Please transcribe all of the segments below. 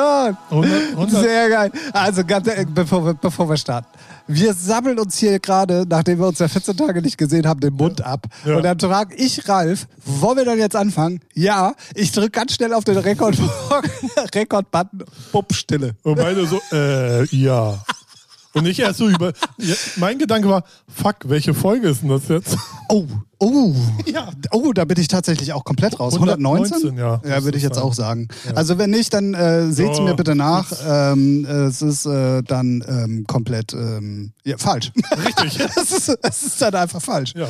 Gott. 100, 100 Sehr geil. Also, ganz, ehrlich, bevor wir, bevor wir starten. Wir sammeln uns hier gerade, nachdem wir uns ja 14 Tage nicht gesehen haben, den Mund ab. Ja. Und dann frage ich Ralf, wollen wir dann jetzt anfangen? Ja, ich drücke ganz schnell auf den Rekord Rekord-Button. Bupp, Stille. Und beide so, äh, ja. Und ich erst so über. Ja, mein Gedanke war, fuck, welche Folge ist denn das jetzt? Oh, oh. Ja. Oh, da bin ich tatsächlich auch komplett raus. 119? 119, ja. Ja, würde ich jetzt ist auch sagen. Also wenn nicht, dann äh, seht's Ja. mir bitte nach. Ähm, es ist äh, dann ähm, komplett ähm, ja, falsch. Richtig. es, ist, es ist dann einfach falsch. Ja.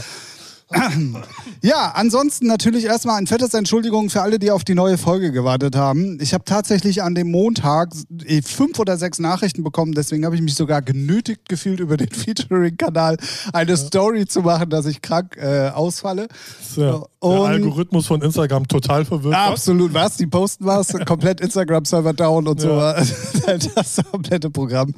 Ja, ansonsten natürlich erstmal ein fettes Entschuldigung für alle, die auf die neue Folge gewartet haben. Ich habe tatsächlich an dem Montag eh, fünf oder sechs Nachrichten bekommen, deswegen habe ich mich sogar genötigt gefühlt, über den Featuring-Kanal eine Story zu machen, dass ich krank äh, ausfalle. Ja. Der Und- Algorithmus von Instagram total verwirrt. Absolut, was? Die posten was, komplett Instagram-Server down und so. Ja. Das komplette Programm.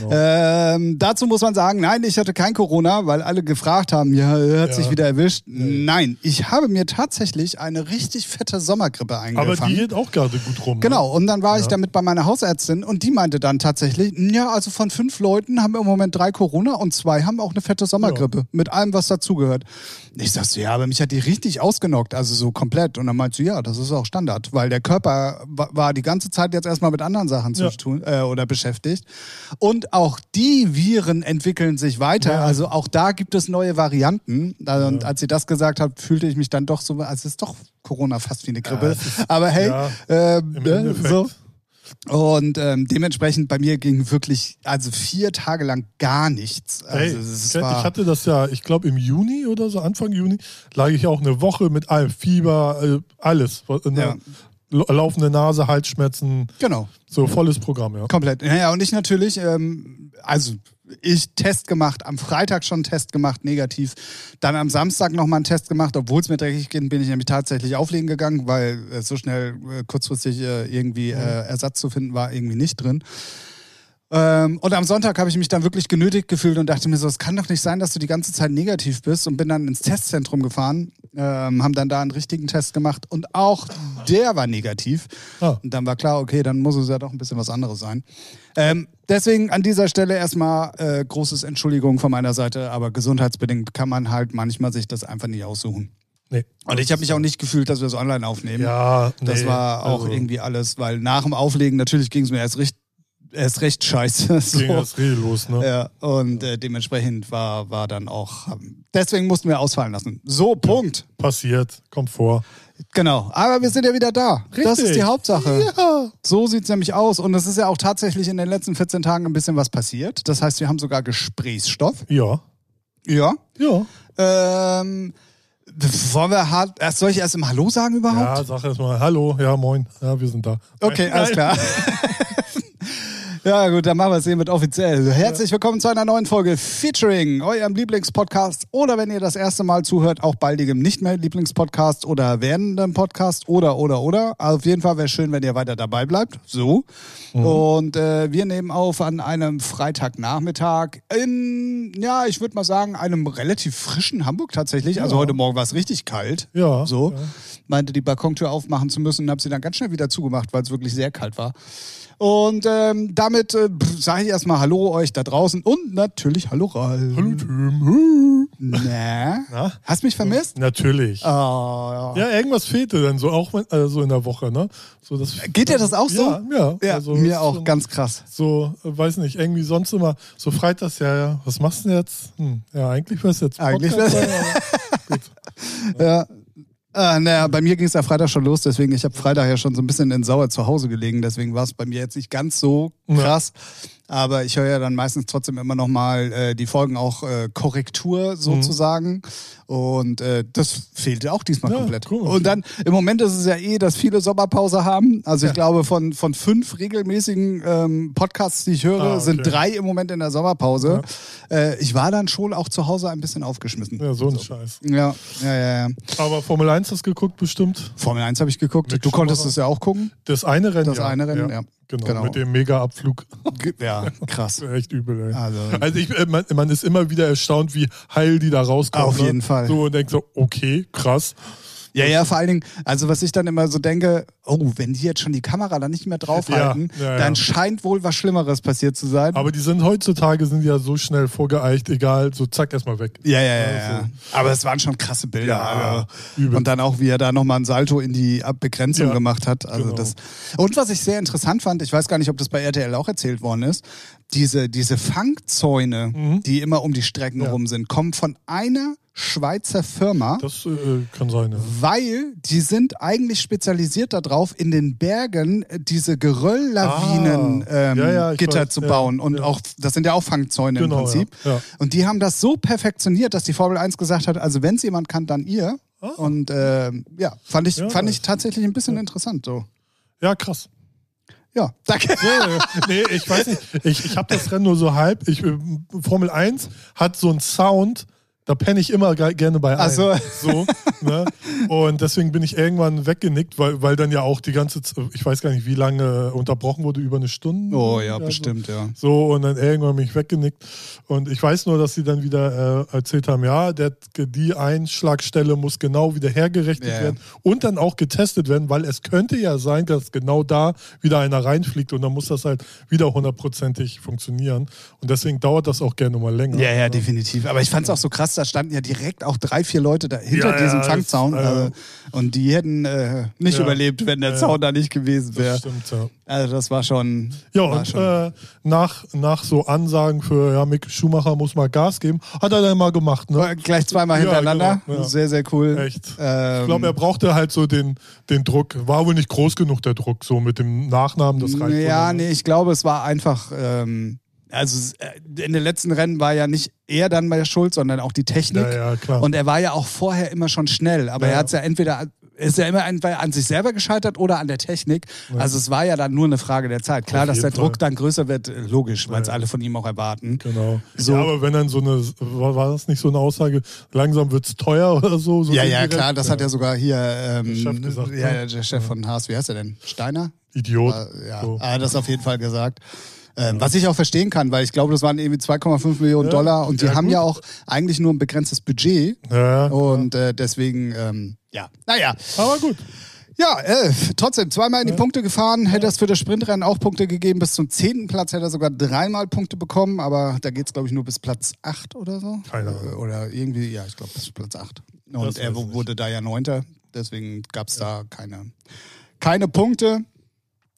Genau. Ähm, dazu muss man sagen, nein, ich hatte kein Corona, weil alle gefragt haben, ja, hat Ja. sich wieder erwischt. Nein, ich habe mir tatsächlich eine richtig fette Sommergrippe Aber eingefangen. die geht auch gerade gut rum. ne? Genau, und dann war ich damit bei meiner Hausärztin und die meinte dann tatsächlich, ja, also von fünf Leuten haben wir im Moment drei Corona und zwei haben auch eine fette Sommergrippe mit allem, was dazugehört. Ich sag so, ja, aber mich hat die richtig ausgenockt, also so komplett. Und dann meinte sie, ja, das ist auch Standard, weil der Körper wa- war die ganze Zeit jetzt erstmal mit anderen Sachen zu Ja. tun äh, oder beschäftigt. Und auch die Viren entwickeln sich weiter, Ja. also auch da gibt es neue Varianten. Und als sie das gesagt hat, fühlte ich mich dann doch so, als ist doch Corona fast wie eine Grippe. es ist- aber hey, ja, Endeffekt. so. Und ähm, dementsprechend bei mir ging wirklich, also vier Tage lang gar nichts. Also es ich hatte das ja, ich glaube im Juni oder so, Anfang Juni, lag ich auch eine Woche mit allem, Fieber, äh, alles. Eine Ja. la- Laufende Nase, Halsschmerzen, genau, so volles Programm, ja. komplett. Naja, und ich natürlich, ähm, also ich Test gemacht, am Freitag schon einen Test gemacht, negativ. Dann am Samstag nochmal einen Test gemacht, obwohl es mir dreckig ging, bin ich nämlich tatsächlich auflegen gegangen, weil äh, so schnell äh, kurzfristig äh, irgendwie äh, Ersatz zu finden war irgendwie nicht drin. Ähm, und am Sonntag habe ich mich dann wirklich genötigt gefühlt und dachte mir so, es kann doch nicht sein, dass du die ganze Zeit negativ bist und bin dann ins Testzentrum gefahren, ähm, haben dann da einen richtigen Test gemacht und auch der war negativ. Ah. Und dann war klar, okay, dann muss es ja doch ein bisschen was anderes sein. Ähm, deswegen an dieser Stelle erstmal äh, großes Entschuldigung von meiner Seite, aber gesundheitsbedingt kann man halt manchmal sich das einfach nicht aussuchen. Nee. Und ich habe mich auch nicht gefühlt, dass wir es online aufnehmen. Ja, Das nee, war auch also, irgendwie alles, weil nach dem Auflegen natürlich ging es mir erst recht, erst recht scheiße. So. Ging das Reh los, ne? Ja, und äh, dementsprechend war, war dann auch, ähm, deswegen mussten wir ausfallen lassen. So, Punkt. Passiert, kommt vor. Genau. Aber wir sind ja wieder da. Das ist Richtig. die Hauptsache. Ja. So sieht's nämlich aus. Und es ist ja auch tatsächlich in den letzten 14 Tagen ein bisschen was passiert. Das heißt, wir haben sogar Gesprächsstoff. Ja. Ja. Ja. Ähm, wollen wir hart, erst soll ich erst im Hallo sagen überhaupt? Ja, sag erst mal Hallo, ja, moin. Ja, wir sind da. Okay, Nein, alles klar. Ja, gut, dann machen wir es hiermit offiziell. Herzlich willkommen zu einer neuen Folge Featuring, eurem Lieblingspodcast oder wenn ihr das erste Mal zuhört, auch baldigem nicht mehr Lieblingspodcast oder werdendem Podcast oder, oder, oder. Auf jeden Fall wäre schön, wenn ihr weiter dabei bleibt. So. Und äh, wir nehmen auf an einem Freitagnachmittag in, ja, ich würde mal sagen, einem relativ frischen Hamburg tatsächlich. Also Ja. heute Morgen war es richtig kalt. Ja, So. ja. Meinte die Balkontür aufmachen zu müssen und habe sie dann ganz schnell wieder zugemacht, weil es wirklich sehr kalt war. Und ähm, damit äh, sage ich erstmal Hallo euch da draußen und natürlich Hallo Ralf. Hallo Tim. Na? Na? Hast mich vermisst? Natürlich. Ah, ja. Ja, irgendwas fehlte dann so auch äh, so in der Woche, ne? So das, Geht dir das auch so? Ja, ja. Ja, also, mir auch schon ganz krass. So, äh, weiß nicht, irgendwie sonst immer so freitags, ja, ja, was machst du denn jetzt? Hm, ja, eigentlich wär's jetzt Eigentlich Podcast wär's- sein, aber gut. Ja. Äh, naja, bei mir ging es ja Freitag schon los, deswegen ich habe Freitag ja schon so ein bisschen in Sauer zu Hause gelegen, deswegen war es bei mir jetzt nicht ganz so Ja. Aber ich höre ja dann meistens trotzdem immer noch mal äh, die Folgen auch äh, Korrektur sozusagen. Und äh, das fehlte auch diesmal Ja, komplett. cool. Und dann, im Moment ist es ja eh, dass viele Sommerpause haben. Also ich Ja. glaube, von, von fünf regelmäßigen ähm, Podcasts, die ich höre, Ah, okay. sind drei im Moment in der Sommerpause. Äh, ich war dann schon auch zu Hause ein bisschen aufgeschmissen. Ja, so ein Scheiß. Ja, ja, ja, ja. Aber Formel 1 hast du geguckt bestimmt? Formel 1 habe ich geguckt. Mick du konntest es ja auch gucken. Das eine Rennen, Das ja. eine Rennen, ja. Genau, Genau. mit dem Mega-Abflug. Ja, krass. Echt übel, ey. Also, Also ich, äh, man, man ist immer wieder erstaunt, wie heil die da rauskommen. Auf ne? jeden Fall. So und denkt so, okay, krass. Ja, ja, vor allen Dingen, also was ich dann immer so denke, oh, wenn die jetzt schon die Kamera da nicht mehr draufhalten, Ja, ja, ja. dann scheint wohl was Schlimmeres passiert zu sein. Aber die sind heutzutage sind ja so schnell vorgeeicht, egal, so zack, erstmal weg. ja, ja, ja, Also-. Aber es waren schon krasse Bilder. Und dann auch, wie er da nochmal ein Salto in die Begrenzung gemacht hat. Also genau. das. Und was ich sehr interessant fand, ich weiß gar nicht, ob das bei RTL auch erzählt worden ist, diese, diese Fangzäune, die immer um die Strecken Mhm. Ja. rum sind, kommen von einer Schweizer Firma. Das äh, kann sein, ja. Weil die sind eigentlich spezialisiert darauf, in den Bergen äh, diese Gerölllawinen Ah, ähm, ja, ja, Gitter weiß, zu bauen. Und auch, das sind ja auch Fangzäune Genau, im Prinzip. Und die haben das so perfektioniert, dass die Formel 1 gesagt hat, also wenn es jemand kann, dann ihr. Ah. Und ähm, ja, fand ich, fand ich tatsächlich ein bisschen interessant. So. Ja, krass. Ja, danke. Ja. nee, ich weiß nicht. Ich, ich habe das Rennen nur so halb. Ich, äh, Formel 1 hat so einen Sound, da penne ich immer ge- gerne bei Ach ein. so. so ne? Und deswegen bin ich irgendwann weggenickt, weil, weil dann ja auch die ganze, Z- ich weiß gar nicht, wie lange unterbrochen wurde, über eine Stunde. Oh ja, so. bestimmt, ja. So, und dann irgendwann bin ich weggenickt. Und ich weiß nur, dass sie dann wieder äh, erzählt haben, ja, der, die Einschlagstelle muss genau wieder hergerichtet Ja, ja. werden und dann auch getestet werden, weil es könnte ja sein, dass genau da wieder einer reinfliegt und dann muss das halt wieder hundertprozentig funktionieren. Und deswegen dauert das auch gerne mal länger. Ja, ja, definitiv. Aber ich fand es auch so krass, da standen ja direkt auch drei, vier Leute da hinter Ja, diesem ja, Fangzaun. äh, äh, und die hätten äh, nicht Ja. überlebt, wenn der. Zaun da nicht gewesen Das wäre. stimmt, ja. Also das war schon. Ja, war und schon äh, nach, nach so Ansagen für, ja, Mick Schumacher muss mal Gas geben, hat er dann mal gemacht, ne? War gleich zweimal Ja, hintereinander. genau. Sehr, sehr cool. Echt. Ähm, Ich glaube, er brauchte halt so den, den Druck. War wohl nicht groß genug, der Druck, so mit dem Nachnamen, das reicht Ja, ne? nee, ich glaube, es war einfach. Ähm, also äh, in den letzten Rennen war ja nicht er dann bei der Schuld, sondern auch die Technik. Ja, ja, klar. Und er war ja auch vorher immer schon schnell, aber Ja. er hat es ja entweder ist ja immer entweder an sich selber gescheitert oder an der Technik. Also es war ja dann nur eine Frage der Zeit. Klar, dass der jeden Druck Fall. dann größer wird, logisch, weil es alle von ihm auch erwarten. Genau. So. Aber wenn dann so eine, war, war das nicht so eine Aussage, langsam wird's teuer oder so? so Ja, ja, klar, das hat ja sogar hier ähm, Der Chef gesagt, ja, ne? der Chef von Haas, wie heißt er denn? Steiner? Idiot. Äh, ja, So. er hat das auf jeden Fall gesagt. Ähm, was ich auch verstehen kann, weil ich glaube, das waren irgendwie 2,5 Millionen Ja, Dollar und die ja, haben gut. ja auch eigentlich nur ein begrenztes Budget Ja, und äh, deswegen, ähm, ja, naja. aber gut. Ja, äh, trotzdem, zweimal in die Punkte gefahren, hätte es für das Sprintrennen auch Punkte gegeben. Bis zum zehnten Platz hätte er sogar dreimal Punkte bekommen, aber da geht es, glaube ich, nur bis Platz 8 oder so. Keine Ahnung. Äh, Oder irgendwie, ja, ich glaube, bis Platz 8. Das Und er weiß ich wurde da ja Neunter, deswegen gab es da keine, keine Punkte.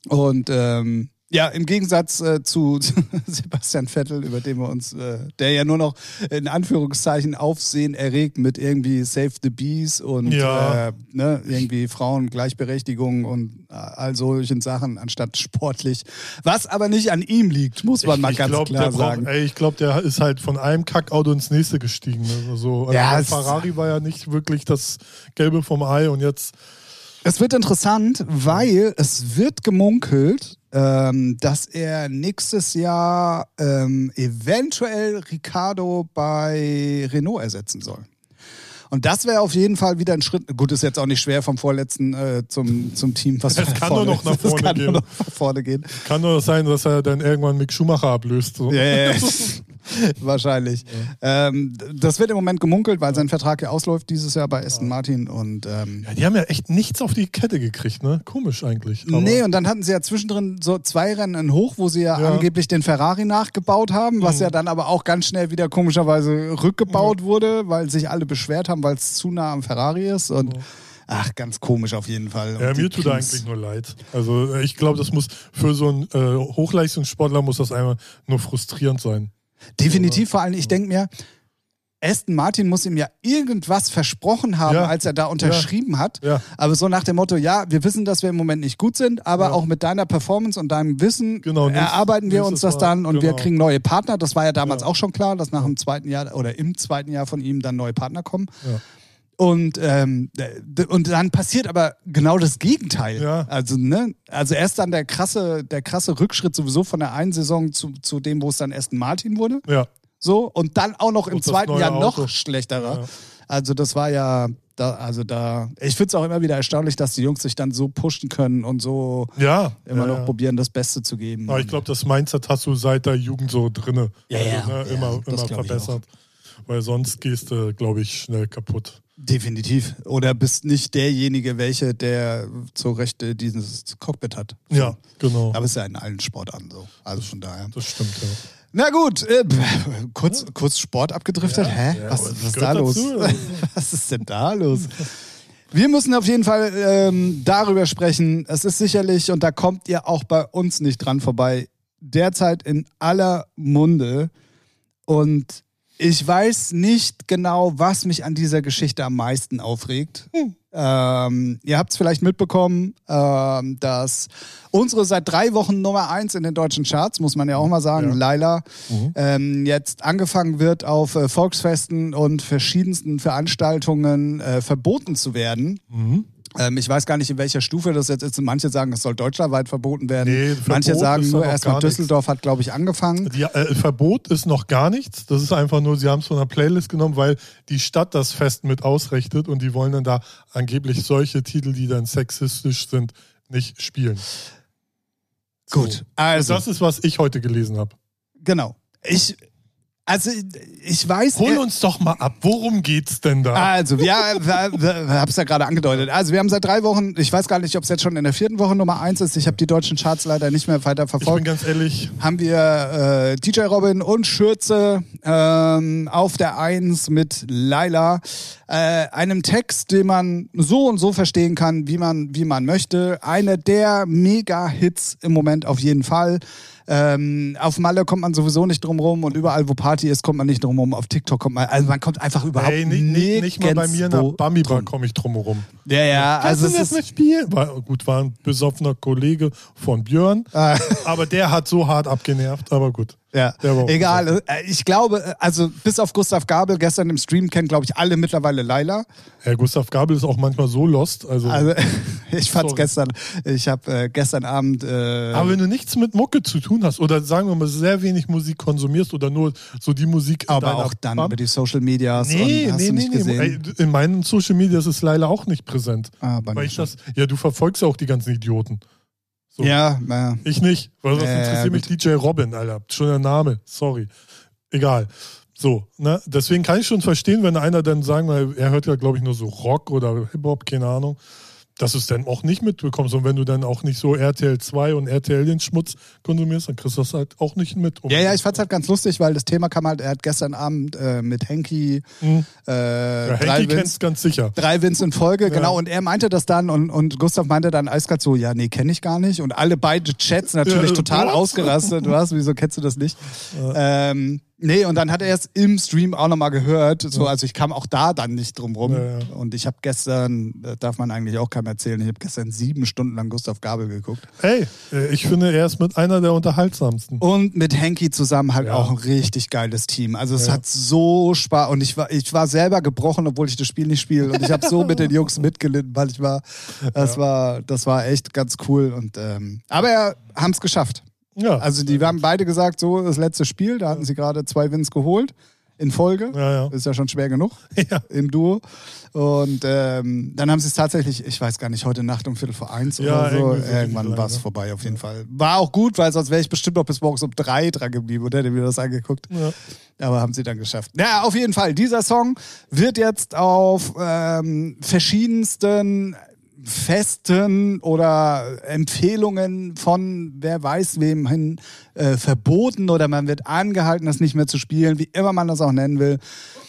Und ähm, ja, im Gegensatz äh, zu Sebastian Vettel, über den wir uns, äh, der ja nur noch in Anführungszeichen Aufsehen erregt mit irgendwie Save the Bees und Ja. äh, ne, irgendwie Frauengleichberechtigung und äh, all solchen Sachen anstatt sportlich. Was aber nicht an ihm liegt, muss man mal ich ganz glaub, klar der sagen. Braucht, ey, ich glaube, der ist halt von einem Kackauto ins nächste gestiegen. Ne? So, also Ja, Ferrari war ja nicht wirklich das Gelbe vom Ei und jetzt Es wird interessant, weil es wird gemunkelt, ähm, dass er nächstes Jahr ähm, eventuell Ricardo bei Renault ersetzen soll. Und das wäre auf jeden Fall wieder ein Schritt. Gut, ist jetzt auch nicht schwer vom vorletzten äh, zum, zum Team, was weiter kann nur noch nach das vorne kann gehen. Nur noch nach vorne gehen. kann nur sein, dass er dann irgendwann Mick Schumacher ablöst. So. Ja, ja, ja. Wahrscheinlich. Ähm, das wird im Moment gemunkelt, weil sein Vertrag ja ausläuft dieses Jahr bei Aston Martin. Und ähm, Ja, die haben ja echt nichts auf die Kette gekriegt, ne? Komisch eigentlich. Aber Nee, und dann hatten sie ja zwischendrin so zwei Rennen in hoch, wo sie ja, Ja. Mhm. angeblich den Ferrari nachgebaut haben, was ja dann aber auch ganz schnell wieder komischerweise rückgebaut wurde, weil sich alle beschwert haben, weil es zu nah am Ferrari ist. Und ach, ganz komisch auf jeden Fall. ja, Und mir tut er eigentlich nur leid. Also ich glaube, das muss für so einen äh, Hochleistungssportler muss das einmal nur frustrierend sein. Definitiv, vor allem, ich denke mir, Aston Martin muss ihm ja irgendwas versprochen haben, Ja. als er da unterschrieben hat. Ja. Aber so nach dem Motto, ja, wir wissen, dass wir im Moment nicht gut sind, aber Ja. auch mit deiner Performance und deinem Wissen Genau, erarbeiten wir uns das Mal, dann und wir genau. kriegen neue Partner. Das war ja damals Ja. auch schon klar, dass nach dem zweiten Jahr oder im zweiten Jahr von ihm dann neue Partner kommen. Und, ähm, und dann passiert aber genau das Gegenteil. Ja. Also, ne? Also erst dann der krasse, der krasse Rückschritt sowieso von der einen Saison zu, zu dem, wo es dann Aston Martin wurde. Ja. So, und dann auch noch im zweiten Jahr noch Auto. schlechterer. Ja. Also, das war ja, da, also da, ich finde es auch immer wieder erstaunlich, dass die Jungs sich dann so pushen können und so Ja. immer noch probieren, das Beste zu geben. Aber ich glaube, das Mindset hast du seit der Jugend so drinne. Ja. Also, ne, immer immer verbessert. Weil sonst gehst du, glaube ich, schnell kaputt. Definitiv. Oder bist nicht derjenige, welche, der zur Rechte dieses Cockpit hat. Ja, genau. Aber es ist ja in allen Sportarten so. Also von daher. Das stimmt, ja. Na gut, äh, kurz, kurz Sport abgedriftet. Ja, Hä? ja, was, was ist da los? was ist denn da los? Wir müssen auf jeden Fall ähm, darüber sprechen. Es ist sicherlich, und da kommt ihr auch bei uns nicht dran vorbei, derzeit in aller Munde. Und ich weiß nicht genau, was mich an dieser Geschichte am meisten aufregt. Ähm, ihr habt es vielleicht mitbekommen, ähm, dass unsere seit drei Wochen Nummer eins in den deutschen Charts, muss man ja auch mal sagen, Ja. Laila, ähm, jetzt angefangen wird, auf äh, Volksfesten und verschiedensten Veranstaltungen äh, verboten zu werden. Mhm. Ähm, ich weiß gar nicht, in welcher Stufe das jetzt ist. Manche sagen, es soll deutschlandweit verboten werden. Nee, Manche sagen nur erstmal gar nichts. Düsseldorf hat, glaube ich, angefangen. Die, äh, Verbot ist noch gar nichts. Das ist einfach nur, sie haben es von der Playlist genommen, weil die Stadt das Fest mit ausrichtet und die wollen dann da angeblich solche Titel, die dann sexistisch sind, nicht spielen. So. Gut, also, Das ist, was ich heute gelesen habe. genau. Ich, also, ich weiß. Hol uns doch mal ab, worum geht's denn da? Also, ja, hab's ja gerade angedeutet. Also, wir haben seit drei Wochen, ich weiß gar nicht, ob es jetzt schon in der vierten Woche Nummer eins ist. Ich habe die deutschen Charts leider nicht mehr weiter ich bin verfolgt. ganz ehrlich, haben wir äh, DJ Robin und Schürze ähm, auf der Eins mit Laila. Äh, einem Text, den man so und so verstehen kann, wie man, wie man möchte. Einer der Mega-Hits im Moment auf jeden Fall. Ähm, auf Malle kommt man sowieso nicht drum rum und überall, wo Party ist, kommt man nicht drum rum. Auf TikTok kommt man, also man kommt einfach überhaupt ey, nicht, nicht, nicht mal bei mir nach nirgendwo Bambi Bar komme ich drum herum. Ja, ja, Kannst also du das ist, nicht spielen? War, gut, war ein besoffener Kollege von Björn, Ah. aber der hat so hart abgenervt, aber gut. Ja, egal. Äh, Ich glaube, also bis auf Gustav Gabel gestern im Stream kennen, glaube ich, alle mittlerweile Laila. Herr Gustav Gabel ist auch manchmal so lost. Also, Also ich fand's Sorry. gestern, ich habe äh, gestern Abend äh, aber wenn du nichts mit Mucke zu tun hast oder sagen wir mal sehr wenig Musik konsumierst oder nur so die Musik aber auch dann Bam- über die Social Medias Nee, und hast nee, du nee, nicht nee. gesehen. Ey, in meinen Social Media ist leider auch nicht präsent. Ah, bei mir schon. das, ja, du verfolgst ja auch die ganzen Idioten. So. Ja, ja. Ich nicht. Weil Ja, ja, interessiert mich DJ Robin, Alter. Schon der Name. Sorry. Egal. So, ne? Deswegen kann ich schon verstehen, wenn einer dann sagen, weil er hört ja, glaube ich, nur so Rock oder Hip-Hop, keine Ahnung, dass du es dann auch nicht mitbekommst. Und wenn du dann auch nicht so RTL 2 und RTL den Schmutz konsumierst, dann kriegst du das halt auch nicht mit. Ja, ja, ich fand's halt ganz lustig, weil das Thema kam halt, er hat gestern Abend äh, mit Henky Hm. äh, ja, Wins, kennst ganz sicher. drei Wins in Folge, genau, und er meinte das dann und, und Gustav meinte dann eiskalt so, ja, nee, kenne ich gar nicht. Und alle beide Chats natürlich Ja, total what? ausgerastet. Was, wieso kennst du das nicht? Ähm, nee, und dann hat er es im Stream auch nochmal gehört. So, also ich kam auch da dann nicht drum rum. Ja, ja. Und ich habe gestern, das darf man eigentlich auch keinem erzählen, ich habe gestern sieben Stunden lang Gustav Gabel geguckt. Ey, äh, ich finde, er ist mit einer der unterhaltsamsten. Und mit Henky zusammen halt Ja. auch ein richtig geiles Team. Also es hat so Spaß und ich war, ich war selber gebrochen, obwohl ich das Spiel nicht spiele. Und ich habe so mit den Jungs mitgelitten, weil ich war, das war, das war echt ganz cool. Und ähm, aber ja, haben es geschafft. Ja. Also die haben beide gesagt, so das letzte Spiel, da hatten sie gerade zwei Wins geholt in Folge. ja, ja. Ist ja schon schwer genug ja. im Duo. Und ähm, dann haben sie es tatsächlich, ich weiß gar nicht, heute Nacht um Viertel vor eins oder so. Irgendwann war es ne? vorbei auf jeden Fall. War auch gut, weil sonst wäre ich bestimmt noch bis morgens um drei dran geblieben und hätte mir das angeguckt. ja. Aber haben sie dann geschafft. Ja, auf jeden Fall. Dieser Song wird jetzt auf ähm, verschiedensten Festen oder Empfehlungen von wer weiß wem hin äh, verboten oder man wird angehalten, das nicht mehr zu spielen, wie immer man das auch nennen will.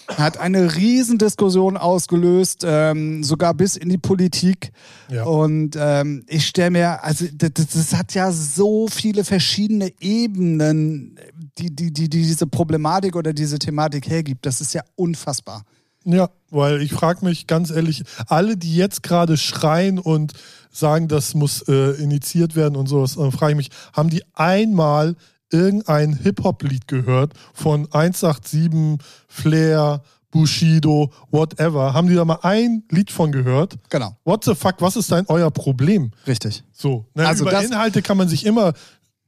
Hat eine Riesendiskussion ausgelöst, ähm, sogar bis in die Politik. Ja. Und ähm, ich stelle mir, also das, das- hat ja so viele verschiedene Ebenen, die, die, die, die diese Problematik oder diese Thematik hergibt. Das ist ja unfassbar. Ja, weil ich frage mich ganz ehrlich, alle, die jetzt gerade schreien und sagen, das muss äh, initiiert werden und sowas, dann frage ich mich, haben die einmal irgendein Hip-Hop-Lied gehört von 187, Flair, Bushido, whatever? Haben die da mal ein Lied von gehört? Genau, What the fuck, was ist denn euer Problem? richtig. So, ne, Also über Inhalte kann man sich immer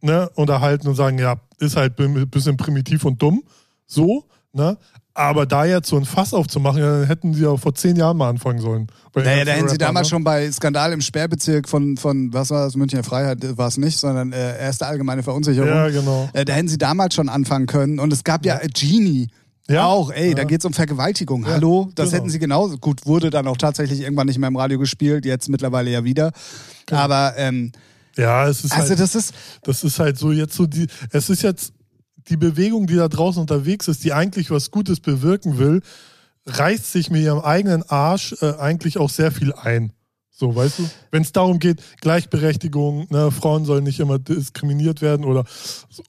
ne, unterhalten und sagen, ja, ist halt ein bisschen primitiv und dumm. So, ne? Aber da jetzt so ein Fass aufzumachen, ja, dann hätten sie ja vor zehn Jahren mal anfangen sollen. Naja, da hätten sie damals ne? schon bei Skandal im Sperrbezirk von, von was war das, Münchner Freiheit, äh, war es nicht, sondern äh, erste allgemeine Verunsicherung. Ja, genau. Äh, da hätten sie damals schon anfangen können. Und es gab ja, Genie, Ja. Auch, ey, Ja. da geht's um Vergewaltigung. Ja, Hallo? Das genau. hätten sie genauso. Gut, wurde dann auch tatsächlich irgendwann nicht mehr im Radio gespielt, jetzt mittlerweile ja wieder. Aber ähm, Ja, es ist also halt, das ist, das ist halt so jetzt so die, es ist jetzt die Bewegung, die da draußen unterwegs ist, die eigentlich was Gutes bewirken will, reißt sich mit ihrem eigenen Arsch äh, eigentlich auch sehr viel ein. So, weißt du? Wenn es darum geht, Gleichberechtigung, ne, Frauen sollen nicht immer diskriminiert werden oder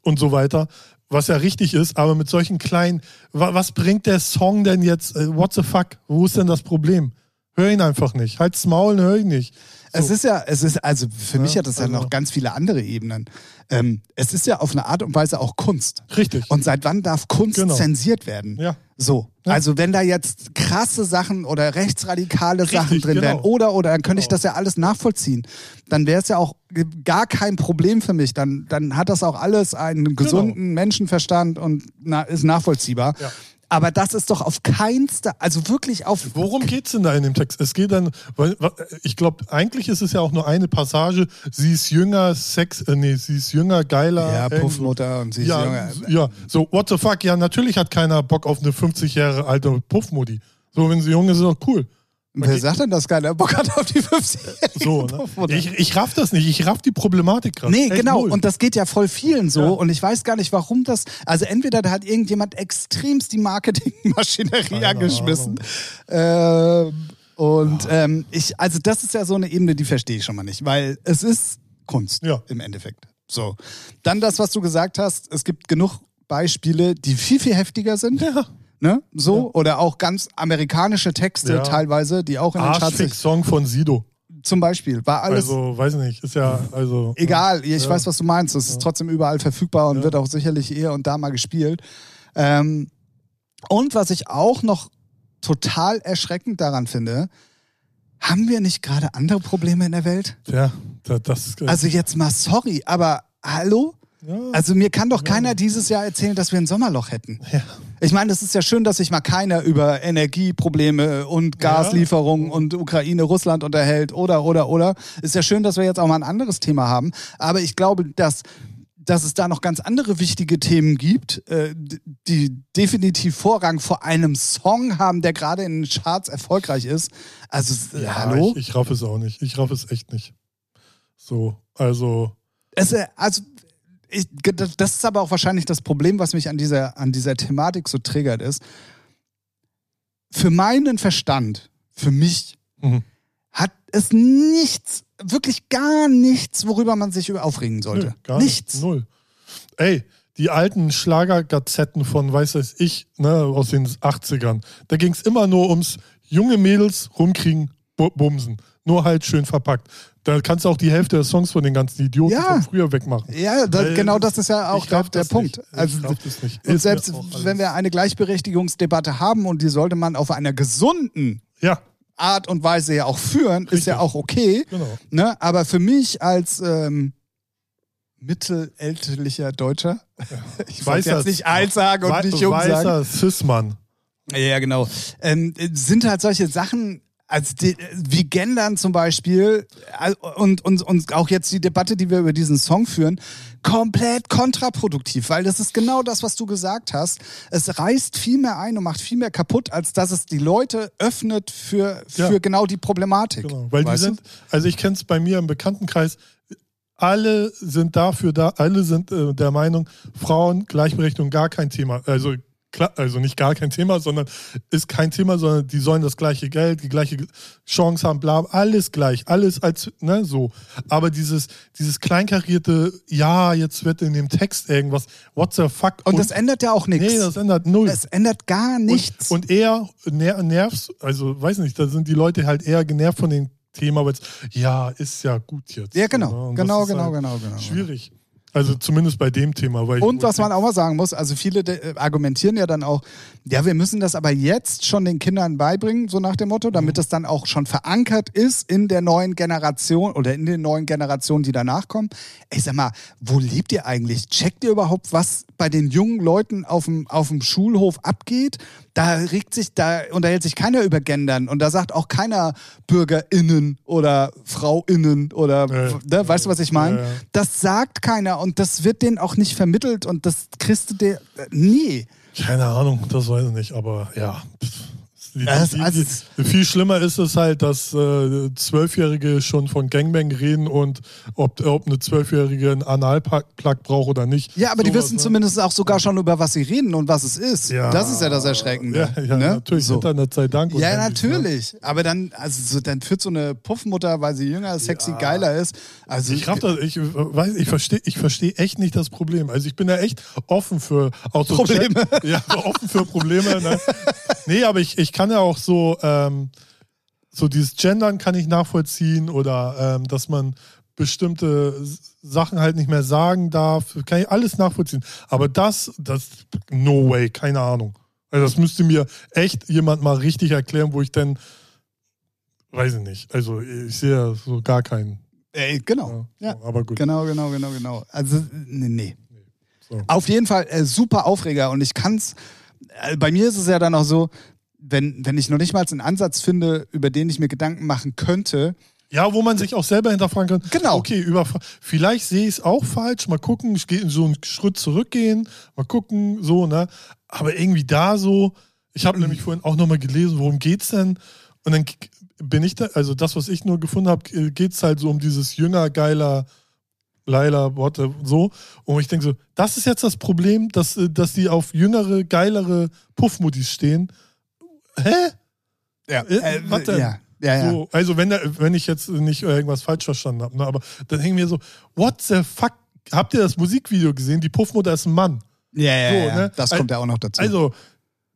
und so weiter, was ja richtig ist, aber mit solchen kleinen, wa, was bringt der Song denn jetzt? Äh, what the fuck? Wo ist denn das Problem? Hör ihn einfach nicht. Halt's Maul, hör ihn nicht. Es ist ja, es ist, also für mich Ja, hat das ja also- noch ganz viele andere Ebenen. Ähm, es ist ja auf eine Art und Weise auch Kunst. Richtig. Und seit wann darf Kunst Genau. zensiert werden? ja. So, Ja. also wenn da jetzt krasse Sachen oder rechtsradikale Sachen drin genau. wären oder oder dann könnte ich Genau. das ja alles nachvollziehen. Dann wäre es ja auch gar kein Problem für mich. Dann, dann hat das auch alles einen gesunden Menschenverstand und na, ist nachvollziehbar. Ja. Aber das ist doch auf keinster, also wirklich auf. Worum geht's denn da in dem Text? Es geht dann, weil ich glaube, eigentlich ist es ja auch nur eine Passage. Sie ist jünger, Sex, äh, nee, sie ist jünger, geiler. Ja, Puffmutter und sie ist Ja, jünger. ja, so, what the fuck? Ja, natürlich hat keiner Bock auf eine 50 Jahre alte Puffmutti. So, wenn sie jung ist, ist doch cool. Wer sagt denn, dass keiner Bock hat auf die 50 So, ne? Ich, ich raff das nicht. Ich raff die Problematik gerade. Nee, Echt genau. null. Und das geht ja voll vielen so. Ja. Und ich weiß gar nicht, warum das. Also entweder da hat irgendjemand extremst die Marketingmaschinerie Keine angeschmissen. Ähm, und ähm, ich, also das ist ja so eine Ebene, die verstehe ich schon mal nicht, weil es ist Kunst Ja. im Endeffekt. So. Dann das, was du gesagt hast, es gibt genug Beispiele, die viel, viel heftiger sind. ja. Ne? So, oder auch ganz amerikanische Texte Ja. teilweise, die auch in den Charts Arschfix-Song von Sido. zum Beispiel, war alles Also, weiß nicht, ist ja, also. Egal, ich Ja. weiß, was du meinst. Es ist trotzdem überall verfügbar und Ja. wird auch sicherlich hier und da mal gespielt. Ähm, und was ich auch noch total erschreckend daran finde, haben wir nicht gerade andere Probleme in der Welt? Ja, da- das. äh, Also jetzt mal sorry, aber hallo? ja. Also mir kann doch keiner dieses Jahr erzählen, dass wir ein Sommerloch hätten. Ja. Ich meine, es ist ja schön, dass sich mal keiner über Energieprobleme und Gaslieferungen und Ukraine, Russland unterhält oder, oder, oder. Ist ja schön, dass wir jetzt auch mal ein anderes Thema haben. Aber ich glaube, dass, dass es da noch ganz andere wichtige Themen gibt, äh, die definitiv Vorrang vor einem Song haben, der gerade in den Charts erfolgreich ist. Also, äh, Ja, hallo? Ich, ich raff es auch nicht. Ich raff es echt nicht. So, also. Es, äh, also, ich, das ist aber auch wahrscheinlich das Problem, was mich an dieser, an dieser Thematik so triggert, ist. Für meinen Verstand, für mich, Mhm. hat es nichts, wirklich gar nichts, worüber man sich über aufregen sollte. Nö, gar nichts. Nicht. Null. Ey, die alten Schlagergazetten von, weiß weiß ich, ne, aus den 80ern. Da ging es immer nur ums junge Mädels rumkriegen, bu- bumsen. Nur halt schön verpackt. Da kannst du auch die Hälfte der Songs von den ganzen Idioten Ja. von früher wegmachen. Ja, da, Weil genau das ist ja auch ich der, der das Punkt. nicht. Ich Also, das und Ist selbst wenn wir eine Gleichberechtigungsdebatte haben und die sollte man auf einer gesunden Ja, Art und Weise ja auch führen, ist Richtig. ja auch okay. genau. Ne? Aber für mich als ähm, mittelälterlicher Deutscher, ich wollte Weißer- jetzt nicht alt sagen und nicht jung sagen. Weißer Cis-Mann. Ja, genau. Ähm, sind halt solche Sachen, als die, wie Gendern zum Beispiel und, und, und auch jetzt die Debatte, die wir über diesen Song führen, komplett kontraproduktiv, weil das ist genau das, was du gesagt hast. Es reißt viel mehr ein und macht viel mehr kaputt, als dass es die Leute öffnet für, für Ja. genau die Problematik. Genau, weil die Weißt du? sind, also ich kenne es bei mir im Bekanntenkreis, alle sind dafür da, alle sind äh, der Meinung, Frauen, Gleichberechtigung gar kein Thema. Also also nicht gar kein Thema, sondern ist kein Thema, sondern die sollen das gleiche Geld, die gleiche Chance haben, bla, alles gleich, alles als, ne, so. Aber dieses, dieses kleinkarierte, ja, jetzt wird in dem Text irgendwas, what the fuck? Und, das ändert ja auch nichts. nee, das ändert null. es ändert gar nichts. Und, und eher ner nervst, also weiß nicht, da sind die Leute halt eher genervt von dem Thema, weil es, ja, ist ja gut jetzt. ja, ne? genau, Und das genau, genau, halt genau, genau. Schwierig. Also zumindest bei dem Thema. Und was man auch mal sagen muss, also viele äh, argumentieren ja dann auch, ja, wir müssen das aber jetzt schon den Kindern beibringen, so nach dem Motto, Mhm. damit das dann auch schon verankert ist in der neuen Generation oder in den neuen Generationen, die danach kommen. Ich sag mal, wo lebt ihr eigentlich? Checkt ihr überhaupt, was bei den jungen Leuten auf dem, auf dem Schulhof abgeht? Da regt sich, da unterhält sich keiner über Gendern und da sagt auch keiner BürgerInnen oder FrauInnen oder, Ja, ne, weißt du, was ich meine? ja. Das sagt keiner und das wird denen auch nicht vermittelt und das kriegst du dir. äh, Nee. Keine Ahnung, das weiß ich nicht, aber ja. Die, die, also- die, viel schlimmer ist es halt, dass äh, Zwölfjährige schon von Gangbang reden und ob, ob eine Zwölfjährige einen Analplug braucht oder nicht. Ja, aber die Sowas, wissen ne? zumindest auch sogar schon, über was sie reden und was es ist. Ja. Das ist ja das Erschreckende. Ja, ja ne? natürlich, So. Internet sei Dank. und Ja, Handys, ne? natürlich. Aber dann, also so, dann führt so eine Puffmutter, weil sie jünger, sexy, geiler ist. Also Ich, das, ich weiß, ich verstehe ich versteh echt nicht das Problem. Also ich bin ja echt offen für auch so Probleme. Chat- Ja, offen für Probleme. Ne? Nee, aber ich, ich kann ja auch so, ähm, so dieses Gendern kann ich nachvollziehen oder ähm, dass man bestimmte Sachen halt nicht mehr sagen darf. Kann ich alles nachvollziehen. Aber das, das, no way, keine Ahnung. Also das müsste mir echt jemand mal richtig erklären, wo ich dann, weiß ich nicht. Also ich sehe ja so gar keinen. Ey, genau. Ja. Aber gut. Genau, genau, genau, genau. Also, nee, nee. So. Auf jeden Fall äh, super Aufreger und ich kann's. Äh, bei mir ist es ja dann auch so, wenn, wenn ich noch nicht mal einen Ansatz finde, über den ich mir Gedanken machen könnte, Ja, wo man sich auch selber hinterfragen kann. Genau. Okay, über, vielleicht sehe ich es auch falsch. Mal gucken, ich gehe so einen Schritt zurückgehen. Mal gucken, so, ne? Aber irgendwie da so, ich habe nämlich vorhin auch nochmal gelesen, worum geht's denn? Und dann bin ich da, also das, was ich nur gefunden habe, geht's halt so um dieses jünger, geiler, Leila, Worte, so. Und ich denke so, das ist jetzt das Problem, dass, äh, dass die auf jüngere, geilere Puffmuttis stehen. Hä? ja, Äh, was denn? ja, ja, ja. So, also wenn, der- wenn ich jetzt nicht irgendwas falsch verstanden habe, ne, aber dann hängen wir so, what the fuck? Habt ihr das Musikvideo gesehen? Die Puffmutter ist ein Mann. ja, ja, So, ja. ne? Das kommt ja auch noch dazu. Also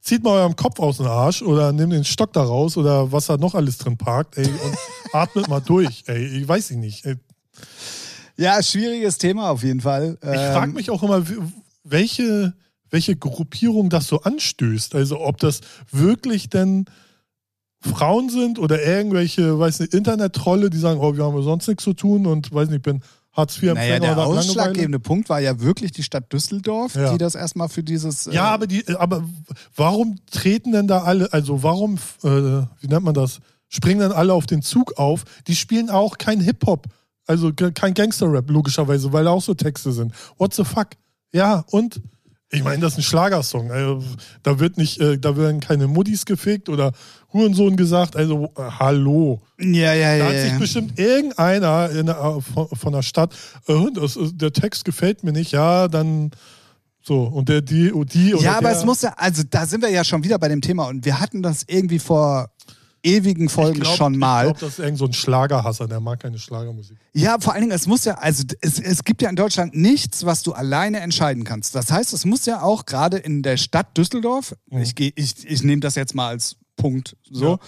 zieht mal euren Kopf aus dem Arsch oder nehmt den Stock da raus oder was da noch alles drin parkt, ey, und atmet mal durch, ey. Ich weiß ich nicht. Ey. ja, schwieriges Thema auf jeden Fall. Ich frage Ähm, mich auch immer, welche, welche Gruppierung das so anstößt. Also ob das wirklich denn Frauen sind oder irgendwelche, weiß nicht, Internet-Trolle, die sagen, oh, wir haben ja sonst nichts zu tun und weiß nicht, ich bin Hartz-IV-Empfänger Naja, der ausschlaggebende Punkt war ja wirklich die Stadt Düsseldorf, Ja. die das erstmal für dieses. äh, Ja, aber die, aber warum treten denn da alle, also warum, äh, wie nennt man das, springen dann alle auf den Zug auf? Die spielen auch kein Hip-Hop, also kein Gangster-Rap, logischerweise, weil da auch so Texte sind. What the fuck? Ja, und? Ich meine, das ist ein Schlagersong. Also, da wird nicht, äh, da werden keine Muddis gefegt oder Hurensohn gesagt. Also, äh, hallo. ja, ja, Da ja. hat sich ja. bestimmt irgendeiner in der, äh, von, von der Stadt, äh, das, der Text gefällt mir nicht, ja, dann so. Und der, die, und die oder Ja, aber der, es muss ja, also da sind wir ja schon wieder bei dem Thema und wir hatten das irgendwie vor ewigen Folgen Ich glaub- schon mal. Ich glaube, das ist irgend so ein Schlagerhasser, der mag keine Schlagermusik. Ja, vor allen Dingen, es muss ja, also es, es gibt ja in Deutschland nichts, was du alleine entscheiden kannst. Das heißt, es muss ja auch gerade in der Stadt Düsseldorf, ich, geh- ich, ich nehme das jetzt mal als Punkt so,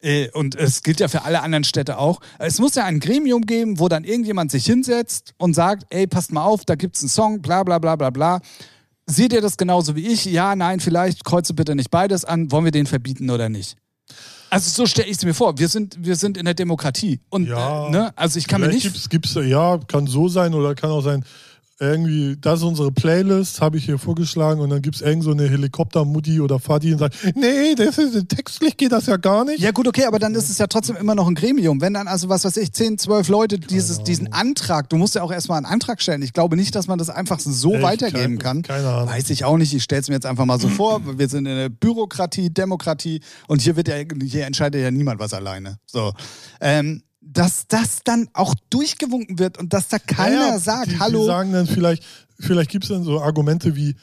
äh, und es gilt ja für alle anderen Städte auch, es muss ja ein Gremium geben, wo dann irgendjemand sich hinsetzt und sagt, ey, passt mal auf, da gibt's einen Song, bla bla bla bla bla. Seht ihr das genauso wie ich? Ja, nein, vielleicht, kreuze bitte nicht beides an, wollen wir den verbieten oder nicht? Also so stelle ich es mir vor. Wir sind, wir sind in der Demokratie. Und Ja. ne? also ich kann mir nicht. gibt's, gibt's, ja, kann so sein oder kann auch sein, irgendwie, das ist unsere Playlist, habe ich hier vorgeschlagen und dann gibt es irgend so eine Helikopter-Mutti oder Vati und sagt, nee, das ist, textlich geht das ja gar nicht. Ja gut, okay, aber dann ist es ja trotzdem immer noch ein Gremium. Wenn dann also, was weiß ich, 10, 12 Leute dieses, diesen Antrag, du musst ja auch erstmal einen Antrag stellen. Ich glaube nicht, dass man das einfach so Echt? weitergeben Keine- kann. keine Ahnung. Weiß ich auch nicht. Ich stelle es mir jetzt einfach mal so vor. Wir sind in der Bürokratie, Demokratie und hier wird ja, hier entscheidet ja niemand was alleine. So. Ähm, dass das dann auch durchgewunken wird und dass da keiner Naja, sagt, die, hallo. Die sagen dann vielleicht, vielleicht gibt es dann so Argumente wie,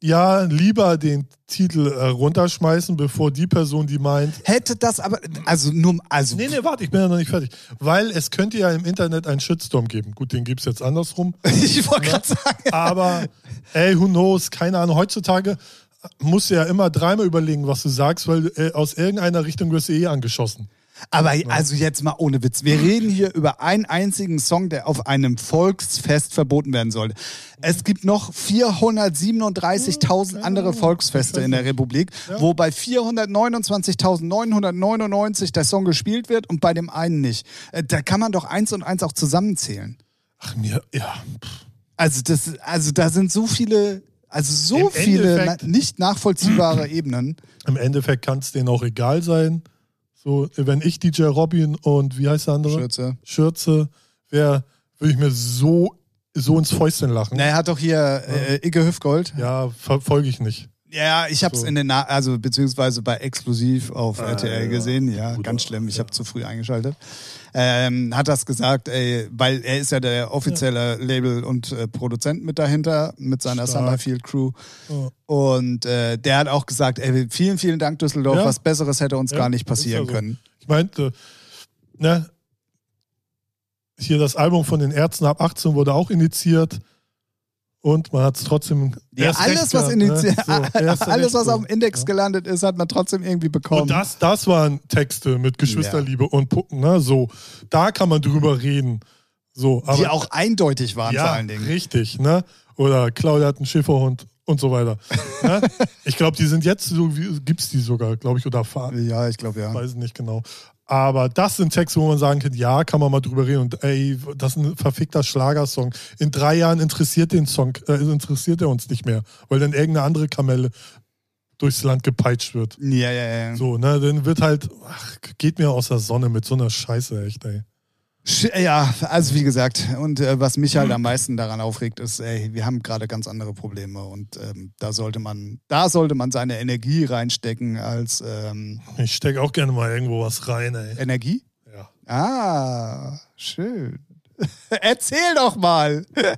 ja, lieber den Titel äh, runterschmeißen, bevor die Person, die meint, Hätte das aber, also nur, also Nee, nee, warte, ich bin ja noch nicht fertig. Weil es könnte ja im Internet einen Shitstorm geben. Gut, den gibt es jetzt andersrum. ich wollte gerade sagen. Aber, ey, who knows, keine Ahnung. Heutzutage musst du ja immer dreimal überlegen, was du sagst, weil äh, aus irgendeiner Richtung wirst du eh angeschossen. Aber also jetzt mal ohne Witz. Wir reden hier über einen einzigen Song, der auf einem Volksfest verboten werden sollte. Es gibt noch 437.000 andere Volksfeste in der Republik, wo bei 429.999 der Song gespielt wird und bei dem einen nicht. Äh, Da kann man doch eins und eins auch zusammenzählen. Ach, mir, ja. Also das, also da sind so viele, also so Im viele na, nicht nachvollziehbare Ebenen. Im Endeffekt kann es denen auch egal sein. So, wenn ich DJ Robin und wie heißt der andere? Schürze. Schürze wäre, würde ich mir so, so ins Fäustchen lachen. Na, er hat doch hier äh, Icke Hüftgold. Ja, verfolge ich nicht. Ja, ich habe es So. in den, Na also beziehungsweise bei Exklusiv auf Ah, RTL ja. gesehen. Ja, Gut, ganz schlimm. Ich ja. habe zu früh eingeschaltet. Ähm, hat das gesagt, ey, weil er ist ja der offizielle Label- und äh, Produzent mit dahinter, mit seiner Stark. Summerfield Crew. Ja. Und äh, der hat auch gesagt, ey, vielen, vielen Dank Düsseldorf, Ja. was Besseres hätte uns Ja, gar nicht passieren ja so. können. Ich meinte, ne, hier das Album von den Ärzten ab 18 wurde auch initiiert und man hat es trotzdem. Ja, erst alles, recht was initiiert, ne? So, alles, was auf dem Index Ja. gelandet ist, hat man trotzdem irgendwie bekommen. Und das, das waren Texte mit Geschwisterliebe und Pucken, ne? So, da kann man drüber reden. So, aber die auch eindeutig waren ja, vor allen Dingen. richtig, ne? Oder Claudia hat einen Schäferhund und so weiter. ne? Ich glaube, die sind jetzt so, wie, gibt's die sogar, glaube ich, oder fahren. Ja, ich glaube ja. weiß nicht genau. Aber das sind Texte, wo man sagen kann, ja, kann man mal drüber reden. Und ey, das ist ein verfickter Schlagersong. In drei Jahren interessiert den Song, äh, interessiert er uns nicht mehr, weil dann irgendeine andere Kamelle durchs Land gepeitscht wird. Ja, ja, ja. So, ne, dann wird halt, ach, geht mir aus der Sonne mit so einer Scheiße, echt, ey. Sch- Ja, also wie gesagt, und äh, was mich halt am meisten daran aufregt, ist, ey, wir haben gerade ganz andere Probleme und ähm, da sollte man, da sollte man seine Energie reinstecken als ähm, Ich stecke auch gerne mal irgendwo was rein, ey. Energie. Ja. Ah, schön. Erzähl doch mal.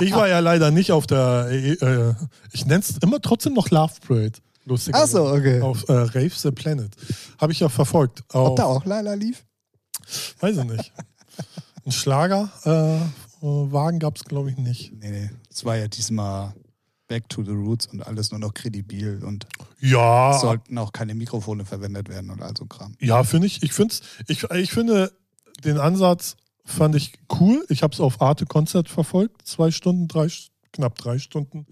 Ich war ja leider nicht auf der, äh, äh, ich nenne es immer trotzdem noch Love Parade. Lustig. Ach so, okay. Auf äh, Rave the Planet. Habe ich ja verfolgt. Ob Auf, da auch Laila lief? Weiß ich nicht. Ein Schlagerwagen äh, Wagen gab es, glaube ich, nicht. Nee, nee. Es war ja diesmal Back to the Roots und alles nur noch kredibil und Ja, sollten auch keine Mikrofone verwendet werden und all so Kram. ja, finde ich. Ich, find's, ich, ich finde den Ansatz fand ich cool. Ich habe es auf Arte Konzert verfolgt. Zwei Stunden, drei, knapp drei Stunden.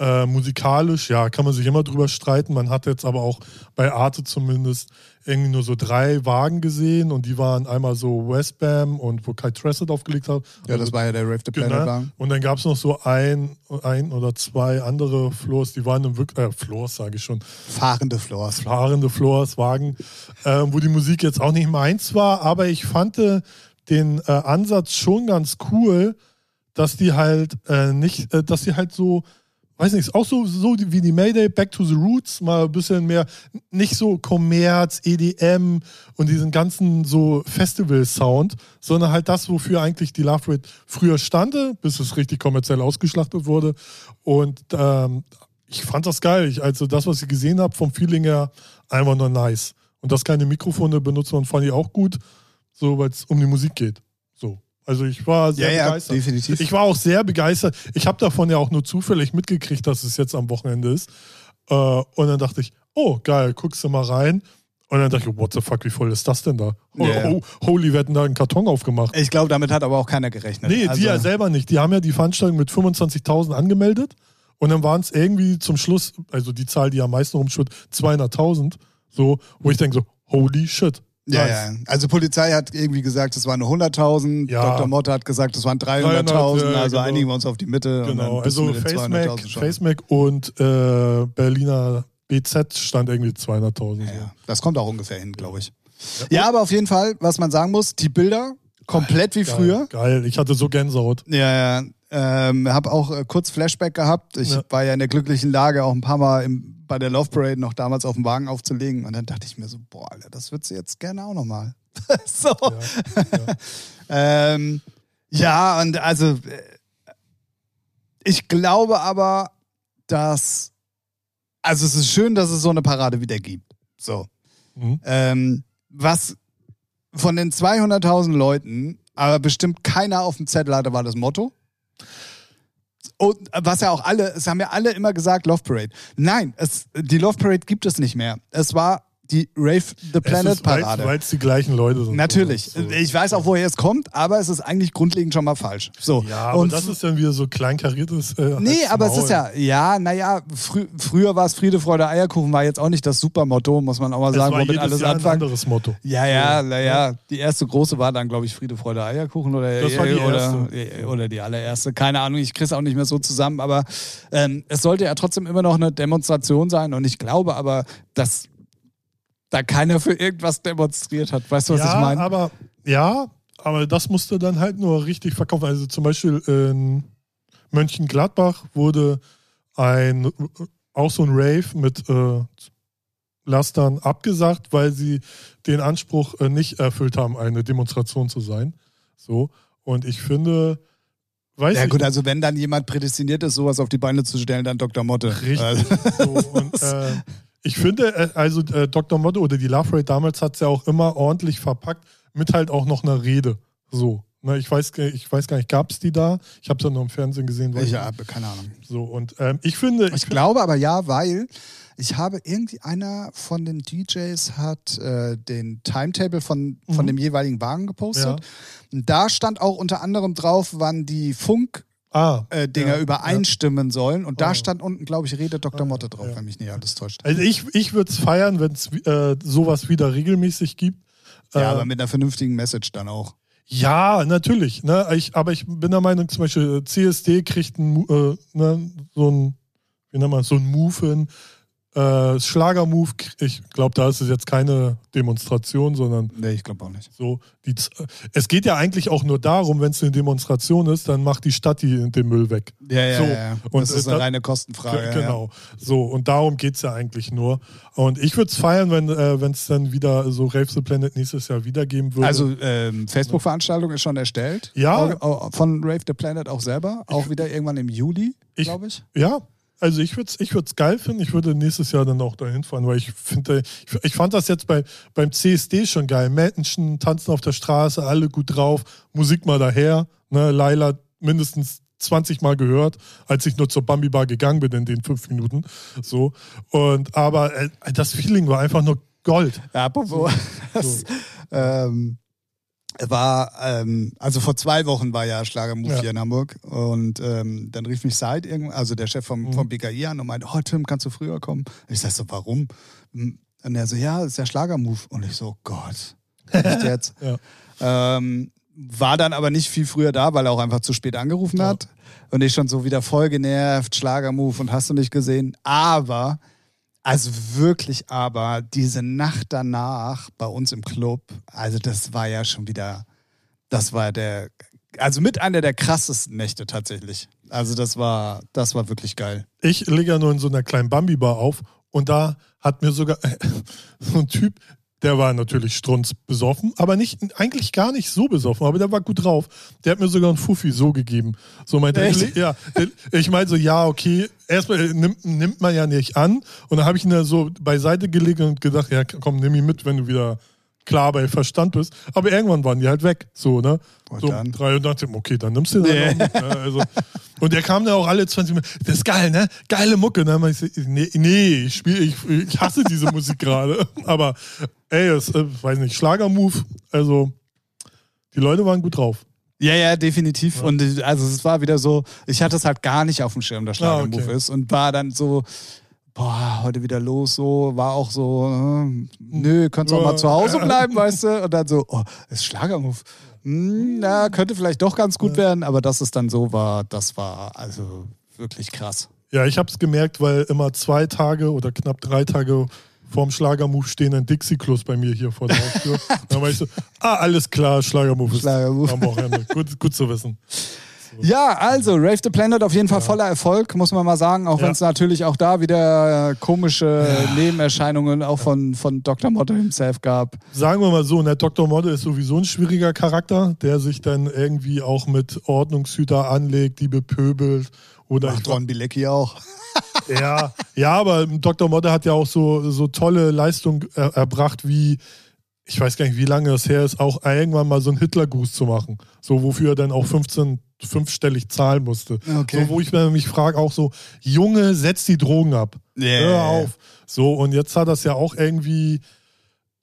Äh, musikalisch, ja, kann man sich immer drüber streiten. Man hat jetzt aber auch bei Arte zumindest irgendwie nur so drei Wagen gesehen und die waren einmal so Westbam und wo Kai Tressett aufgelegt hat. Ja, das war ja der Rave the Planet Genau. Wagen. Und dann gab es noch so ein, ein oder zwei andere Floors, die waren im wirklich, äh, Floors sage ich schon, Fahrende Floors. fahrende Floors, Wagen, äh, wo die Musik jetzt auch nicht meins war, aber ich fand äh, den äh, Ansatz schon ganz cool, dass die halt äh, nicht, äh, dass die halt so, weiß nicht, auch so, so wie die Mayday, Back to the Roots, mal ein bisschen mehr, nicht so Kommerz, EDM und diesen ganzen so Festival-Sound, sondern halt das, wofür eigentlich die Love Rate früher stande, bis es richtig kommerziell ausgeschlachtet wurde. Und ähm, ich fand das geil. Ich, also das, was ich gesehen habe, vom Feeling her, einfach nur nice. Und dass keine Mikrofone benutzt man, fand ich auch gut, so weil es um die Musik geht. So. Also ich war sehr Ja, ja, begeistert. definitiv. Ich war auch sehr begeistert. Ich habe davon ja auch nur zufällig mitgekriegt, dass es jetzt am Wochenende ist. Äh, und dann dachte ich, oh geil, guckst du mal rein. Und dann dachte ich, what the fuck, wie voll ist das denn da? Oh, Ja, ja. oh, holy, wir hätten da einen Karton aufgemacht. Ich glaube, damit hat aber auch keiner gerechnet. Nee, also, die ja selber nicht. Die haben ja die Veranstaltung mit 25.000 angemeldet und dann waren es irgendwie zum Schluss, also die Zahl, die am meisten rumschwirrt, 200.000. So, wo ich denke so, holy shit. Ja, ja. Also Polizei hat irgendwie gesagt, es waren nur 100.000. Ja. Dr. Motte hat gesagt, es waren 300.000. 300, ja, also genau. einigen wir uns auf die Mitte. und Genau, also FaceMac, 200.000 schon. FaceMac und äh, Berliner BZ stand irgendwie 200.000. Ja, So. Das kommt auch ungefähr hin, glaube ich. Ja, aber auf jeden Fall, was man sagen muss, die Bilder komplett wie Geil, früher. Geil, ich hatte so Gänsehaut. Ja, ja. Ähm, habe auch äh, kurz Flashback gehabt. Ich Ja. war ja in der glücklichen Lage, auch ein paar Mal im, bei der Love Parade noch damals auf dem Wagen aufzulegen. Und dann dachte ich mir so, boah, Alter, das wird sie jetzt gerne auch nochmal. so. Ja, ja. Ähm, ja, und also äh, ich glaube aber, dass also es ist schön, dass es so eine Parade wieder gibt. So. Mhm. Ähm, was von den 200.000 Leuten, aber bestimmt keiner auf dem Zettel hatte, war das Motto. Und was ja auch alle, es haben ja alle immer gesagt, Love Parade. Nein, es, die Love Parade gibt es nicht mehr. Es war die Rave the Planet Parade. Weil es die gleichen Leute sind. Natürlich. So. Ich weiß auch, woher es kommt, aber es ist eigentlich grundlegend schon mal falsch. So. Ja, aber und das ist dann wieder so kleinkariertes. Äh, Nee, aber es Maul. ist ja, ja, naja, frü früher war es Friede, Freude, Eierkuchen, war jetzt auch nicht das Supermotto, muss man auch mal Es sagen, war womit jedes alles Jahr ein anfangen. anderes Motto. Ja, ja, naja, die erste große war dann, glaube ich, Friede, Freude, Eierkuchen oder, Das war die oder, oder die allererste. Keine Ahnung, ich krieg's auch nicht mehr so zusammen, aber ähm, es sollte ja trotzdem immer noch eine Demonstration sein und ich glaube aber, dass da keiner für irgendwas demonstriert hat. Weißt du, was ja, ich meine? aber ja, aber das musste dann halt nur richtig verkaufen. Also zum Beispiel in Mönchengladbach wurde ein auch so ein Rave mit äh, Lastern abgesagt, weil sie den Anspruch äh, nicht erfüllt haben, eine Demonstration zu sein. So. Und ich finde, weiß Ja gut, also wenn dann jemand prädestiniert ist, sowas auf die Beine zu stellen, dann Dr. Motte. Richtig. Also, So, und, äh, ich finde, äh, also äh, Dr. Motto oder die Love Rate damals hat es ja auch immer ordentlich verpackt, mit halt auch noch einer Rede. So. Ne, ich, weiß, ich weiß gar nicht, gab es die da? Ich habe es ja nur im Fernsehen gesehen. weiß ich habe keine Ahnung. So, und ähm, ich finde. Ich glaube aber ja, weil ich habe irgendwie einer von den DJs hat äh, den Timetable von, von Mhm. dem jeweiligen Wagen gepostet. Ja. Und da stand auch unter anderem drauf, wann die Funk ah, äh, Dinger ja, übereinstimmen sollen. Und da Ah. stand unten, glaube ich, Rede Dr. Ah, Motte drauf, ja. wenn mich nicht alles täuscht. Also ich, ich würde es feiern, wenn es äh, sowas wieder regelmäßig gibt. Ja, Äh, aber mit einer vernünftigen Message dann auch. Ja, natürlich. Ne? Ich, aber ich bin der Meinung, zum Beispiel äh, CSD kriegt ein, äh, ne, so ein, wie nennt man so ein Move hin. Äh, Schlagermove, ich glaube, da ist es jetzt keine Demonstration, sondern Nee, ich glaube auch nicht. so. Die, es geht ja eigentlich auch nur darum, wenn es eine Demonstration ist, dann macht die Stadt die, den Müll weg. Ja, ja, So. ja. ja. Und, das ist äh, eine da- reine Kostenfrage. Ge- ja, genau. So, und darum geht es ja eigentlich nur. Und ich würde es feiern, wenn es dann wieder so Rave the Planet nächstes Jahr wiedergeben würde. Also ähm, Facebook-Veranstaltung ist schon erstellt. Ja. Von Rave the Planet auch selber. Auch wieder irgendwann im Juli, glaube ich. Ja, also ich würde es ich würd's geil finden. Ich würde nächstes Jahr dann auch dahin fahren, weil ich finde, ich, ich fand das jetzt bei, beim CSD schon geil. Menschen tanzen auf der Straße, alle gut drauf, Musik mal daher. Ne, Laila mindestens 20 Mal gehört, als ich nur zur Bambi Bar gegangen bin in den fünf Minuten. So. Und aber äh, das Feeling war einfach nur Gold. Ja, apropos, das, ähm, war, ähm, also vor zwei Wochen war ja Schlagermove Ja. hier in Hamburg und ähm, dann rief mich Seid, irgend- also der Chef vom, Mhm. vom BKI an und meinte, oh Tim, kannst du früher kommen? Ich sag so, warum? Und er so, ja, das ist ja Schlagermove. Und ich so, Gott, echt jetzt? Ja. ähm, war dann aber nicht viel früher da, weil er auch einfach zu spät angerufen Ja. hat. Und ich schon so wieder voll genervt, Schlagermove und hast du nicht gesehen. Aber, also wirklich aber, diese Nacht danach bei uns im Club, also das war ja schon wieder, das war der, also mit einer der krassesten Nächte tatsächlich. Also das war, das war wirklich geil. Ich lege ja nur in so einer kleinen Bambi-Bar auf und da hat mir sogar so ein Typ, der war natürlich strunz besoffen, aber nicht, eigentlich gar nicht so besoffen, aber der war gut drauf. Der hat mir sogar einen Fuffi so gegeben. So meinte er, Echt? ja, ich meine so, ja, okay, erstmal äh, nimmt, nimmt man ja nicht an und dann habe ich ihn da so beiseite gelegt und gedacht, ja, komm, nimm ihn mit, wenn du wieder klar bei Verstand bist. Aber irgendwann waren die halt weg, so, ne? Und so dann? drei und dachte, okay, dann nimmst du den Nee. halt auch mit, ne? also, Und der kam dann auch alle 20 Minuten, das ist geil, ne? Geile Mucke. Hab ich nee, nee, ich spiele, ich, ich hasse diese Musik gerade. Aber ey, das, äh, weiß nicht, Schlagermove, also die Leute waren gut drauf. Ja, ja, definitiv. Ja. Und äh, also es war wieder so, ich hatte es halt gar nicht auf dem Schirm, dass Schlagermove Ah, okay. ist. Und war dann so, boah, heute wieder los, so, war auch so, äh, nö, könntest auch mal zu Hause bleiben, weißt du? Und dann so, oh, ist Schlagermove. Hm, na, könnte vielleicht doch ganz gut werden, aber dass es dann so war, das war also wirklich krass. Ja, ich habe es gemerkt, weil immer zwei Tage oder knapp drei Tage vorm Schlagermove stehen ein Dixie-Klos bei mir hier vor der Haustür. dann war ich so, ah, alles klar, Schlagermove ist Schlagermove. am Wochenende. Gut, gut zu wissen. Ja, also Rave the Planet auf jeden Fall voller Erfolg, muss man mal sagen, auch Ja. wenn es natürlich auch da wieder komische Nebenerscheinungen auch von, von Dr. Motto himself gab. Sagen wir mal so, der Dr. Modde ist sowieso ein schwieriger Charakter, der sich dann irgendwie auch mit Ordnungshüter anlegt, die bepöbelt. Oder Macht Ron Bilecki auch. Ja, ja, aber Dr. Modde hat ja auch so, so tolle Leistung er, erbracht, wie, ich weiß gar nicht, wie lange das her ist, auch irgendwann mal so einen Hitlergruß zu machen. So, wofür er dann auch 15, fünfstellig zahlen musste. Okay. So, wo ich mich frage, auch so, Junge, setz die Drogen ab. Hör auf. So, und jetzt hat er es ja auch irgendwie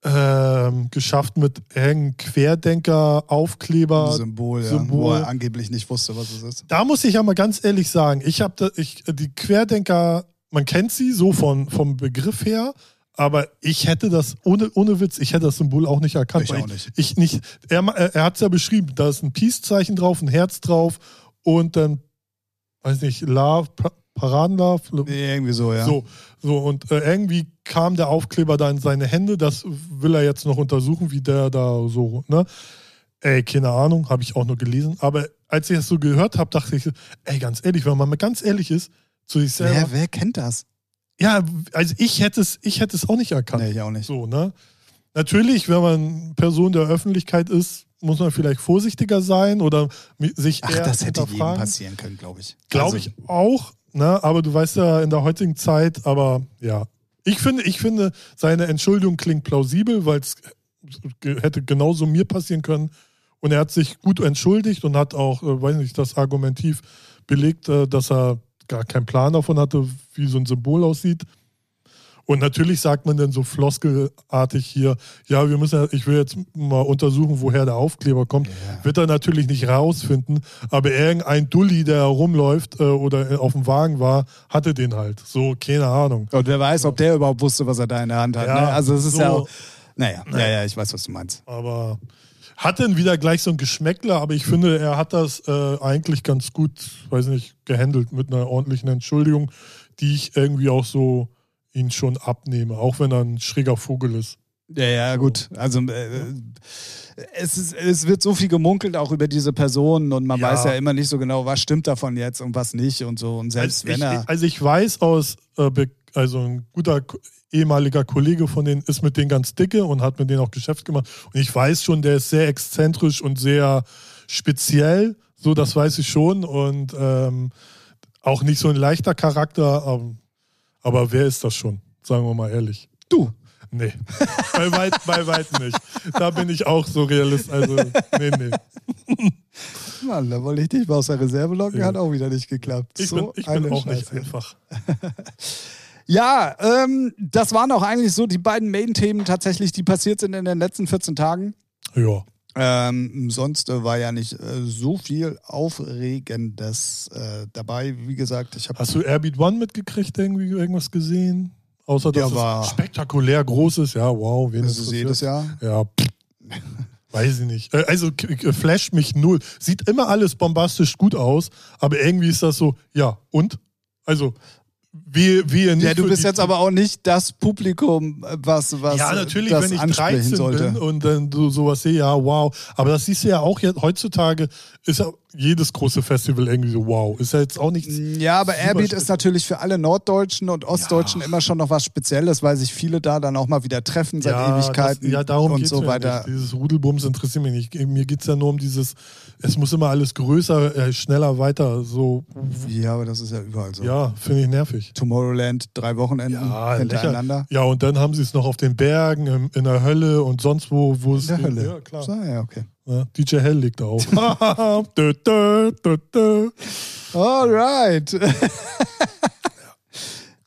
ähm, geschafft mit irgendeinem Querdenker, Aufkleber. Symbol, ja, Symbol. wo er angeblich nicht wusste, was es ist. Da muss ich ja mal ganz ehrlich sagen, ich habe ich, die Querdenker, man kennt sie so von, vom Begriff her, aber ich hätte das, ohne, ohne Witz, ich hätte das Symbol auch nicht erkannt. Ich auch nicht. Ich, nicht er er, hat es ja beschrieben, da ist ein Peace-Zeichen drauf, ein Herz drauf und dann, weiß nicht, Love, Pa- Paradenlove, Irgendwie so, ja. so, so und äh, irgendwie kam der Aufkleber da in seine Hände. Das will er jetzt noch untersuchen, wie der da so, ne? Ey, keine Ahnung, habe ich auch nur gelesen. Aber als ich das so gehört habe, dachte ich, ey, ganz ehrlich, wenn man mal ganz ehrlich ist, zu sich selber, Wer, wer kennt das? Ja, also ich hätte es, ich hätte es auch nicht erkannt. Nee, ich auch nicht. So, ne? Natürlich, wenn man Person der Öffentlichkeit ist, muss man vielleicht vorsichtiger sein oder sich Ach, eher das hätte jedem passieren können, glaube ich. Glaube Also, ich auch, ne? aber du weißt ja in der heutigen Zeit, aber ja. Ich finde, ich finde, seine Entschuldigung klingt plausibel, weil es hätte genauso mir passieren können. Und er hat sich gut entschuldigt und hat auch, äh, weiß nicht, das argumentiv belegt, äh, dass er gar keinen Plan davon hatte, wie so ein Symbol aussieht. Und natürlich sagt man dann so floskelartig hier, ja, wir müssen, ja- ich will jetzt mal untersuchen, woher der Aufkleber kommt. Wird er natürlich nicht rausfinden, aber irgendein Dulli, der herumläuft äh, oder auf dem Wagen war, hatte den halt. So, keine Ahnung. Und wer weiß, ob der überhaupt wusste, was er da in der Hand hat. Ja, ne? Also es ist so- ja auch. Naja, ja, ja, ich weiß, was du meinst. Aber hat dann wieder gleich so ein Geschmäckler, aber ich finde, er hat das äh, eigentlich ganz gut, weiß nicht, gehandelt mit einer ordentlichen Entschuldigung, die ich irgendwie auch so ihn schon abnehme, auch wenn er ein schräger Vogel ist. Ja, ja, gut. Also äh, es, ist, es wird so viel gemunkelt auch über diese Person und man Ja. weiß ja immer nicht so genau, was stimmt davon jetzt und was nicht und so. Und selbst also, wenn er. ich, also ich weiß aus, äh, also ein guter ehemaliger Kollege von denen ist mit denen ganz dicke und hat mit denen auch Geschäft gemacht. Und ich weiß schon, der ist sehr exzentrisch und sehr speziell. So, das weiß ich schon. Und ähm, auch nicht so ein leichter Charakter. Aber, aber wer ist das schon? Sagen wir mal ehrlich. du. Nee, bei weit, bei weit nicht. Da bin ich auch so realist. Also, nee, nee. Mann, da wollte ich dich mal aus der Reserve locken, Ja. hat auch wieder nicht geklappt. Ich so bin, ich bin auch nicht Scheiße. einfach. Ja, ähm, das waren auch eigentlich so die beiden Main-Themen tatsächlich, die passiert sind in den letzten 14 Tagen. Ja. Ähm, sonst äh, war ja nicht äh, so viel Aufregendes äh, dabei. Wie gesagt, ich habe Hast du Airbeat One mitgekriegt, irgendwie irgendwas gesehen? Außer dass war- es spektakulär groß ist. Ja, wow. Wen das ist interessiert? jedes Jahr. Ja, pff. weiß ich nicht. Äh, Also flasht mich null. Sieht immer alles bombastisch gut aus, aber irgendwie ist das so, ja, und? Also, wie, wie nicht Ja, du bist jetzt aber auch nicht das Publikum, was, was Ja, natürlich, das wenn ich ansprechen 13 sollte. bin und dann so sowas sehe, ja, wow. Aber das siehst du ja auch jetzt, heutzutage, ist jedes große Festival irgendwie so, wow. Ist ja jetzt auch nichts. Ja, aber Airbeat ist natürlich für alle Norddeutschen und Ostdeutschen immer schon noch was Spezielles, weil sich viele da dann auch mal wieder treffen seit Ewigkeiten Das, ja, darum und geht's so mir weiter. Nicht. Dieses Rudelbums interessiert mich nicht. Mir geht es ja nur um dieses, es muss immer alles größer, äh, schneller, weiter. So, Ja, aber das ist ja überall so. ja, finde ich nervig. Tomorrowland, drei Wochenenden Ja, hintereinander. lächer- Ja, und dann haben sie es noch auf den Bergen, im, in der Hölle und sonst wo, wo es. In der Hölle. Ja, klar. So, ja, okay. DJ Hell liegt da auch. dö, dö, dö, dö. Alright.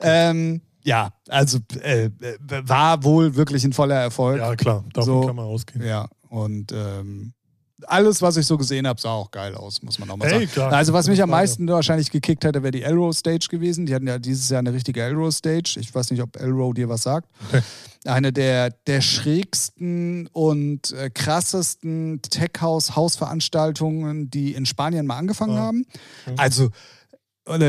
ähm, ja, also äh, äh, war wohl wirklich ein voller Erfolg. Ja, klar, davon So. kann man ausgehen. Ja, und ähm, alles, was ich so gesehen habe, sah auch geil aus, muss man auch mal Ey, sagen. klar. Also, was mich am meisten wahrscheinlich gekickt hätte, wäre die Elrow Stage gewesen. Die hatten ja dieses Jahr eine richtige Elrow Stage. Ich weiß nicht, ob Elrow dir was sagt. Eine der, der schrägsten und äh, krassesten Tech-House-Hausveranstaltungen, die in Spanien mal angefangen Ja. haben. Mhm. Also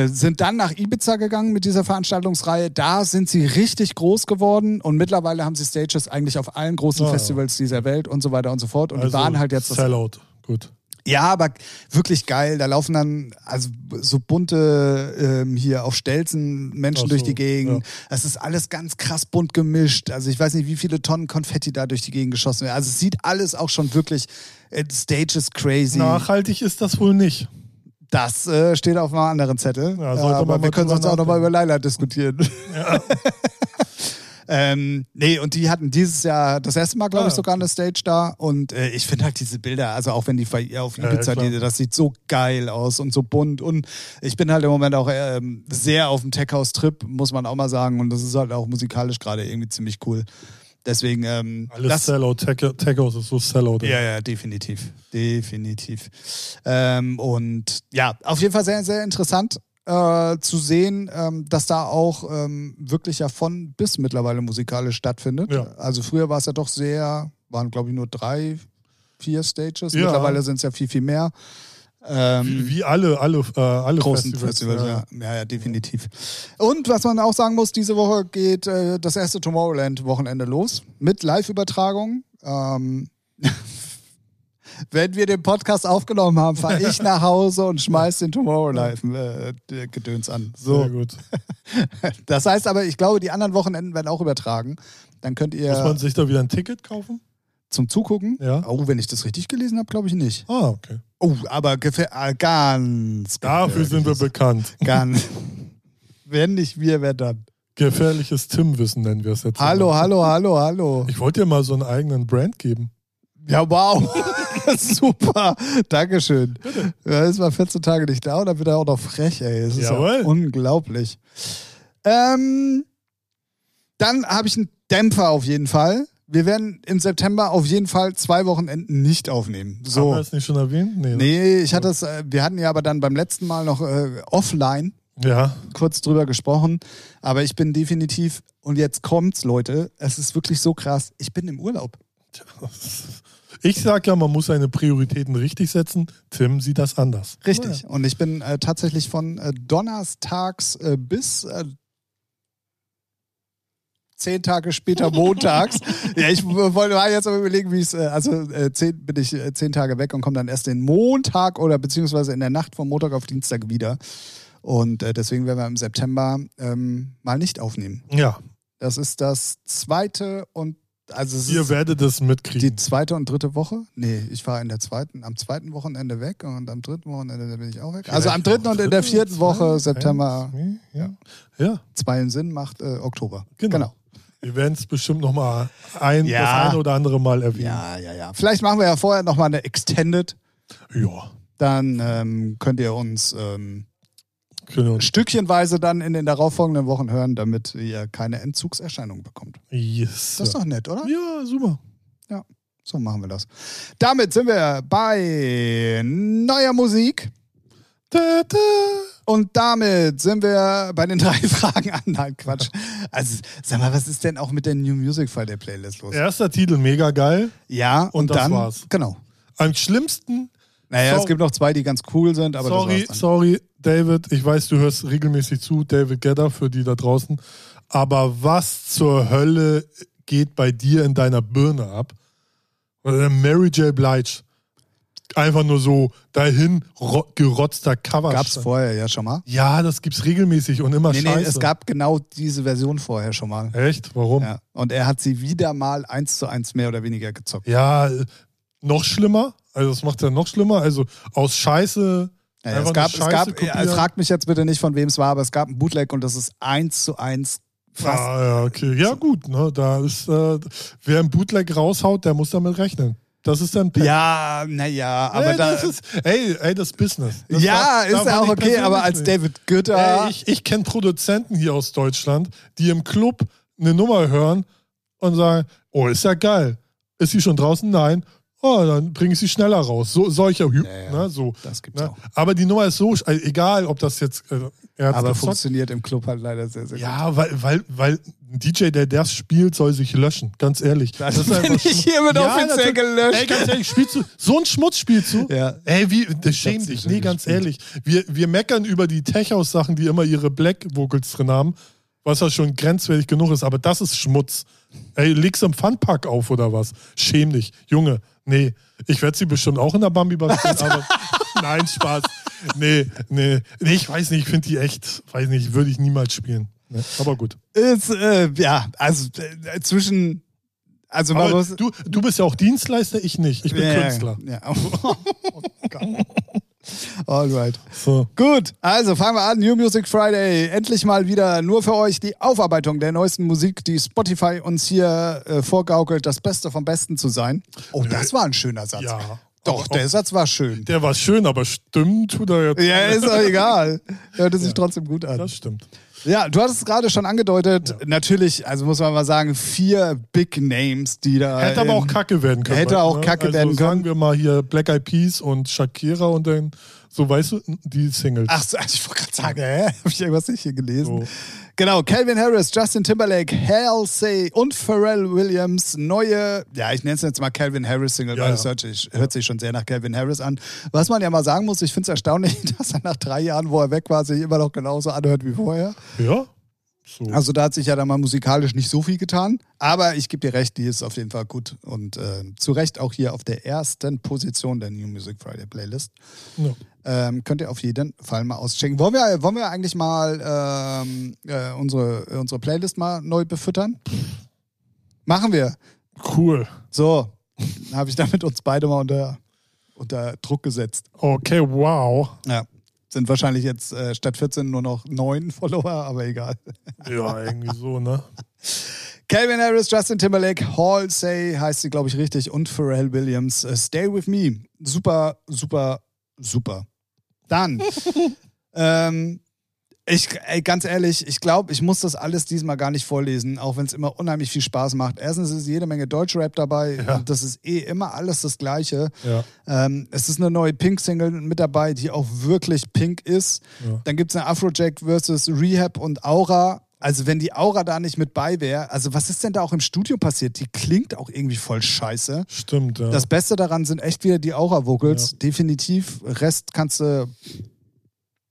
sind dann nach Ibiza gegangen mit dieser Veranstaltungsreihe. Da sind sie richtig groß geworden und mittlerweile haben sie Stages eigentlich auf allen großen Ja, ja. Festivals dieser Welt und so weiter und so fort. Und Also, die waren halt jetzt Sellout, gut. ja, aber wirklich geil. Da laufen dann also so bunte ähm, hier auf Stelzen Menschen so, durch die Gegend. ja. Es ist alles ganz krass bunt gemischt. Also ich weiß nicht, wie viele Tonnen Konfetti da durch die Gegend geschossen werden. Also es sieht alles auch schon wirklich äh, Stage is crazy. Nachhaltig ist das wohl nicht. Das äh, steht auf einem anderen Zettel. Ja, aber wir können sonst auch nochmal über. Leila diskutieren. ähm, nee, und die hatten dieses Jahr das erste Mal, glaube ich, Ah, sogar eine Stage da. Und äh, ich finde halt diese Bilder, also auch wenn die auf Ja, ja, Ibiza, die, das sieht so geil aus und so bunt. Und ich bin halt im Moment auch ähm, sehr auf dem Tech-House-Trip, muss man auch mal sagen. Und das ist halt auch musikalisch gerade irgendwie ziemlich cool. Deswegen, ähm, Alles das, Sellout. House ist so Sellout. ja, ja, definitiv. Definitiv. Ähm, und ja, auf jeden Fall sehr, sehr interessant äh, zu sehen, ähm, dass da auch ähm, wirklich ja von bis mittlerweile musikalisch stattfindet. Ja. Also früher war es ja doch sehr, waren glaube ich nur drei, vier Stages. Ja. Mittlerweile sind es ja viel, viel mehr. Ähm, Wie, wie alle, alle, äh, alle großen Festivals. Festivals, ja. ja. Ja, definitiv. Und was man auch sagen muss, diese Woche geht äh, das erste Tomorrowland-Wochenende los mit Live-Übertragung. Ähm, wenn wir den Podcast aufgenommen haben, fahre ich nach Hause und schmeiß den Tomorrowlife-Gedöns an. So. Sehr gut. Das heißt aber, ich glaube, die anderen Wochenenden werden auch übertragen. Dann könnt Muss man ihr sich da wieder ein Ticket kaufen? Zum Zugucken. Ja. Oh, wenn ich das richtig gelesen habe, glaube ich nicht. Ah, okay. Oh, aber äh, ganz. Dafür sind wir bekannt. Ganz. wenn nicht wir, wer dann? Gefährliches Tim-Wissen nennen wir es jetzt. Hallo, immer. hallo, hallo, hallo. Ich wollte dir mal so einen eigenen Brand geben. Ja, wow. Super. Dankeschön. Ja, ist mal 14 Tage nicht da und dann wird er auch noch frech, ey. Das ist Jawohl. ja unglaublich. Ähm, dann habe ich einen Dämpfer auf jeden Fall. Wir werden im September auf jeden Fall zwei Wochenenden nicht aufnehmen. Haben wir So. das nicht schon erwähnt? Nee. ne? Nee, ich hatte es, äh, wir hatten ja aber dann beim letzten Mal noch äh, offline Ja. kurz drüber gesprochen. Aber ich bin definitiv, und jetzt kommt's, Leute, es ist wirklich so krass, ich bin im Urlaub. Ich sag ja, man muss seine Prioritäten richtig setzen. Tim sieht das anders. Richtig. Und ich bin äh, tatsächlich von äh, donnerstags äh, bis äh, zehn Tage später montags. ja, ich wollte war jetzt aber überlegen, wie es, äh, also äh, zehn, bin ich äh, zehn Tage weg und komme dann erst den Montag oder beziehungsweise in der Nacht vom Montag auf Dienstag wieder. Und äh, deswegen werden wir im September ähm, mal nicht aufnehmen. Ja, Das ist das zweite und also ihr werdet es die mitkriegen. zweite und dritte Woche. Nee, ich war in der zweiten, am zweiten Wochenende weg und am dritten Wochenende bin ich auch weg. Also am dritten und in der vierten Woche September Ja. ja, zwei in Sinn macht äh, Oktober. Genau. Wir werden es bestimmt noch mal ein, Ja. das eine oder andere Mal erwähnen. Ja, ja, ja. Vielleicht machen wir ja vorher nochmal eine Extended. Ja. Dann ähm, könnt ihr uns ähm, uns- stückchenweise dann in den darauffolgenden Wochen hören, damit ihr keine Entzugserscheinungen bekommt. Yes. Das ist doch nett, oder? ja, super. So machen wir das. Damit sind wir bei neuer Musik. Und damit sind wir bei den drei Fragen an. Nein, Quatsch. Also, sag mal, was ist denn auch mit der New Music Friday Playlist los? Erster Titel mega geil. Ja, und, Und das dann. war's. Genau. Am schlimmsten, Naja, So- es gibt noch zwei, die ganz cool sind, aber sorry, sorry, David, ich weiß, du hörst regelmäßig zu, David Gedder, für die da draußen. Aber was zur Hölle geht bei dir in deiner Birne ab? Oder Mary J. Blige. Einfach nur so dahin ro- gerotzter Cover. dann. Gab's vorher ja schon mal. Ja, das gibt's regelmäßig und immer Nee, nee, scheiße. es gab genau diese Version vorher schon mal. Echt? Warum? Ja. Und er hat sie wieder mal eins zu eins mehr oder weniger gezockt. Ja, noch schlimmer. Also das macht ja noch schlimmer. Also aus Scheiße. Ja, es gab, es gab, kopieren. fragt mich jetzt bitte nicht, von wem es war, aber es gab ein Bootleg und das ist eins zu eins fast. Ah, ja, okay. Ja, gut. Ne? Da ist, äh, wer ein Bootleg raushaut, der muss damit rechnen. Das ist dann. Ja, naja, aber ey, da. das ist, ey, ey, das Business. Das ja, war- ist ja auch okay, aber als. David Gütter. Ey, ich ich kenne Produzenten hier aus Deutschland, die im Club eine Nummer hören und sagen, oh, ist ja geil. Ist sie schon draußen? Nein. Oh, dann bringe ich sie schneller raus. So, solcher Hü- Ja, ja. Ne, so. das gibt's Ne? auch. Aber die Nummer ist so, also egal, ob das jetzt. Äh, er Aber funktioniert im Club halt leider sehr, sehr gut. Ja, weil, weil, weil ein DJ, der das spielt, soll sich löschen. Ganz ehrlich. Das ist ich hiermit offiziell natürlich. gelöscht. Ey, ganz ehrlich, spielst du so einen Schmutz spielst du? Ja. Ey, wie, das schämt dich. Nee, ganz gespielt. ehrlich. Wir, wir meckern über die Tech-House-Sachen, die immer ihre Black-Vocals drin haben, was ja schon grenzwertig genug ist, aber das ist Schmutz. Ey, legst du im Funpack auf oder was? Schäm dich. Junge, nee. Ich werde sie bestimmt auch in der Bambi Bar spielen, aber nein, Spaß. Nee, nee. Nee, ich weiß nicht, ich finde die echt, weiß nicht, würde ich niemals spielen. Nee, aber gut. Ist, äh, ja, also äh, zwischen. Also man muss. du, du bist ja auch Dienstleister, ich nicht. Ich bin Ja, Künstler. Ja. Oh. Alright. So. Gut, also fangen wir an. New Music Friday. Endlich mal wieder nur für euch die Aufarbeitung der neuesten Musik, die Spotify uns hier äh, vorgaukelt, das Beste vom Besten zu sein. Oh, das war ein schöner Satz. Ja. Doch, der Satz war schön. Der war schön, aber stimmt tut er jetzt. Ja, ist doch egal. Hörte sich trotzdem gut an. Das stimmt. Ja, du hattest es gerade schon angedeutet. Ja. Natürlich, also muss man mal sagen, vier Big Names, die da. Hätte aber auch Kacke werden können. Hätte auch ne? Kacke also werden Sagen können. wir mal hier Black Eyed Peas und Shakira und dann, so weißt du, die Singles. Ach, so, ich wollte gerade sagen, hä? Habe ich irgendwas nicht hier gelesen? So. Genau, Calvin Harris, Justin Timberlake, Halsey und Pharrell Williams. Neue, ja, ich nenne es jetzt mal Calvin Harris Single, Ja, weil ja. es hört sich, hört sich schon sehr nach Calvin Harris an. Was man ja mal sagen muss, ich finde es erstaunlich, dass er nach drei Jahren, wo er weg war, sich immer noch genauso anhört wie vorher. Ja, So. Also da hat sich ja dann mal musikalisch nicht so viel getan. Aber ich gebe dir recht, die ist auf jeden Fall gut. Und äh, zu Recht auch hier auf der ersten Position der New Music Friday Playlist. ja. Ähm, könnt ihr auf jeden Fall mal auschecken. Wollen wir, wollen wir eigentlich mal ähm, äh, unsere, unsere Playlist mal neu befüttern? Machen wir. Cool. So, habe ich damit uns beide mal unter, unter Druck gesetzt. Okay, wow. Ja. Sind wahrscheinlich jetzt äh, statt 14 nur noch 9 Follower, aber egal. Ja, irgendwie so, ne? Calvin Harris, Justin Timberlake, Halsey heißt sie, glaube ich, richtig, und Pharrell Williams. Äh, Stay With Me. Super, super, super. Dann, ähm, ich, ey, ganz ehrlich, ich glaube, ich muss das alles diesmal gar nicht vorlesen, auch wenn es immer unheimlich viel Spaß macht. Erstens ist jede Menge Deutschrap dabei. Ja. Und das ist eh immer alles das Gleiche. Ja. Ähm, es ist eine neue Pink-Single mit dabei, die auch wirklich pink ist. Ja. Dann gibt es eine Afrojack versus Rehab und Aura. Also wenn die Aura da nicht mit bei wäre, also was ist denn da auch im Studio passiert? Die klingt auch irgendwie voll scheiße. Stimmt, ja. Das Beste daran sind echt wieder die Aura-Vocals. Definitiv. Rest kannst du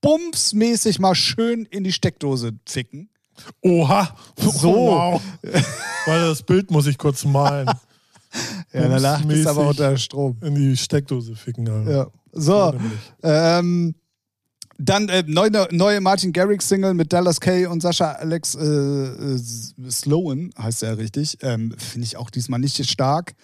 bumsmäßig mal schön in die Steckdose ficken. Oha! So. Wow. Weil das Bild muss ich kurz malen. Ja, danach bist du aber unter Strom. In die Steckdose ficken, Alter. Ja. So, ähm, dann äh, neue, neue Martin Garrix Single mit Dallas Kay und Sascha Alex äh, äh, Sloan, heißt er richtig. Ähm, Finde ich auch diesmal nicht stark.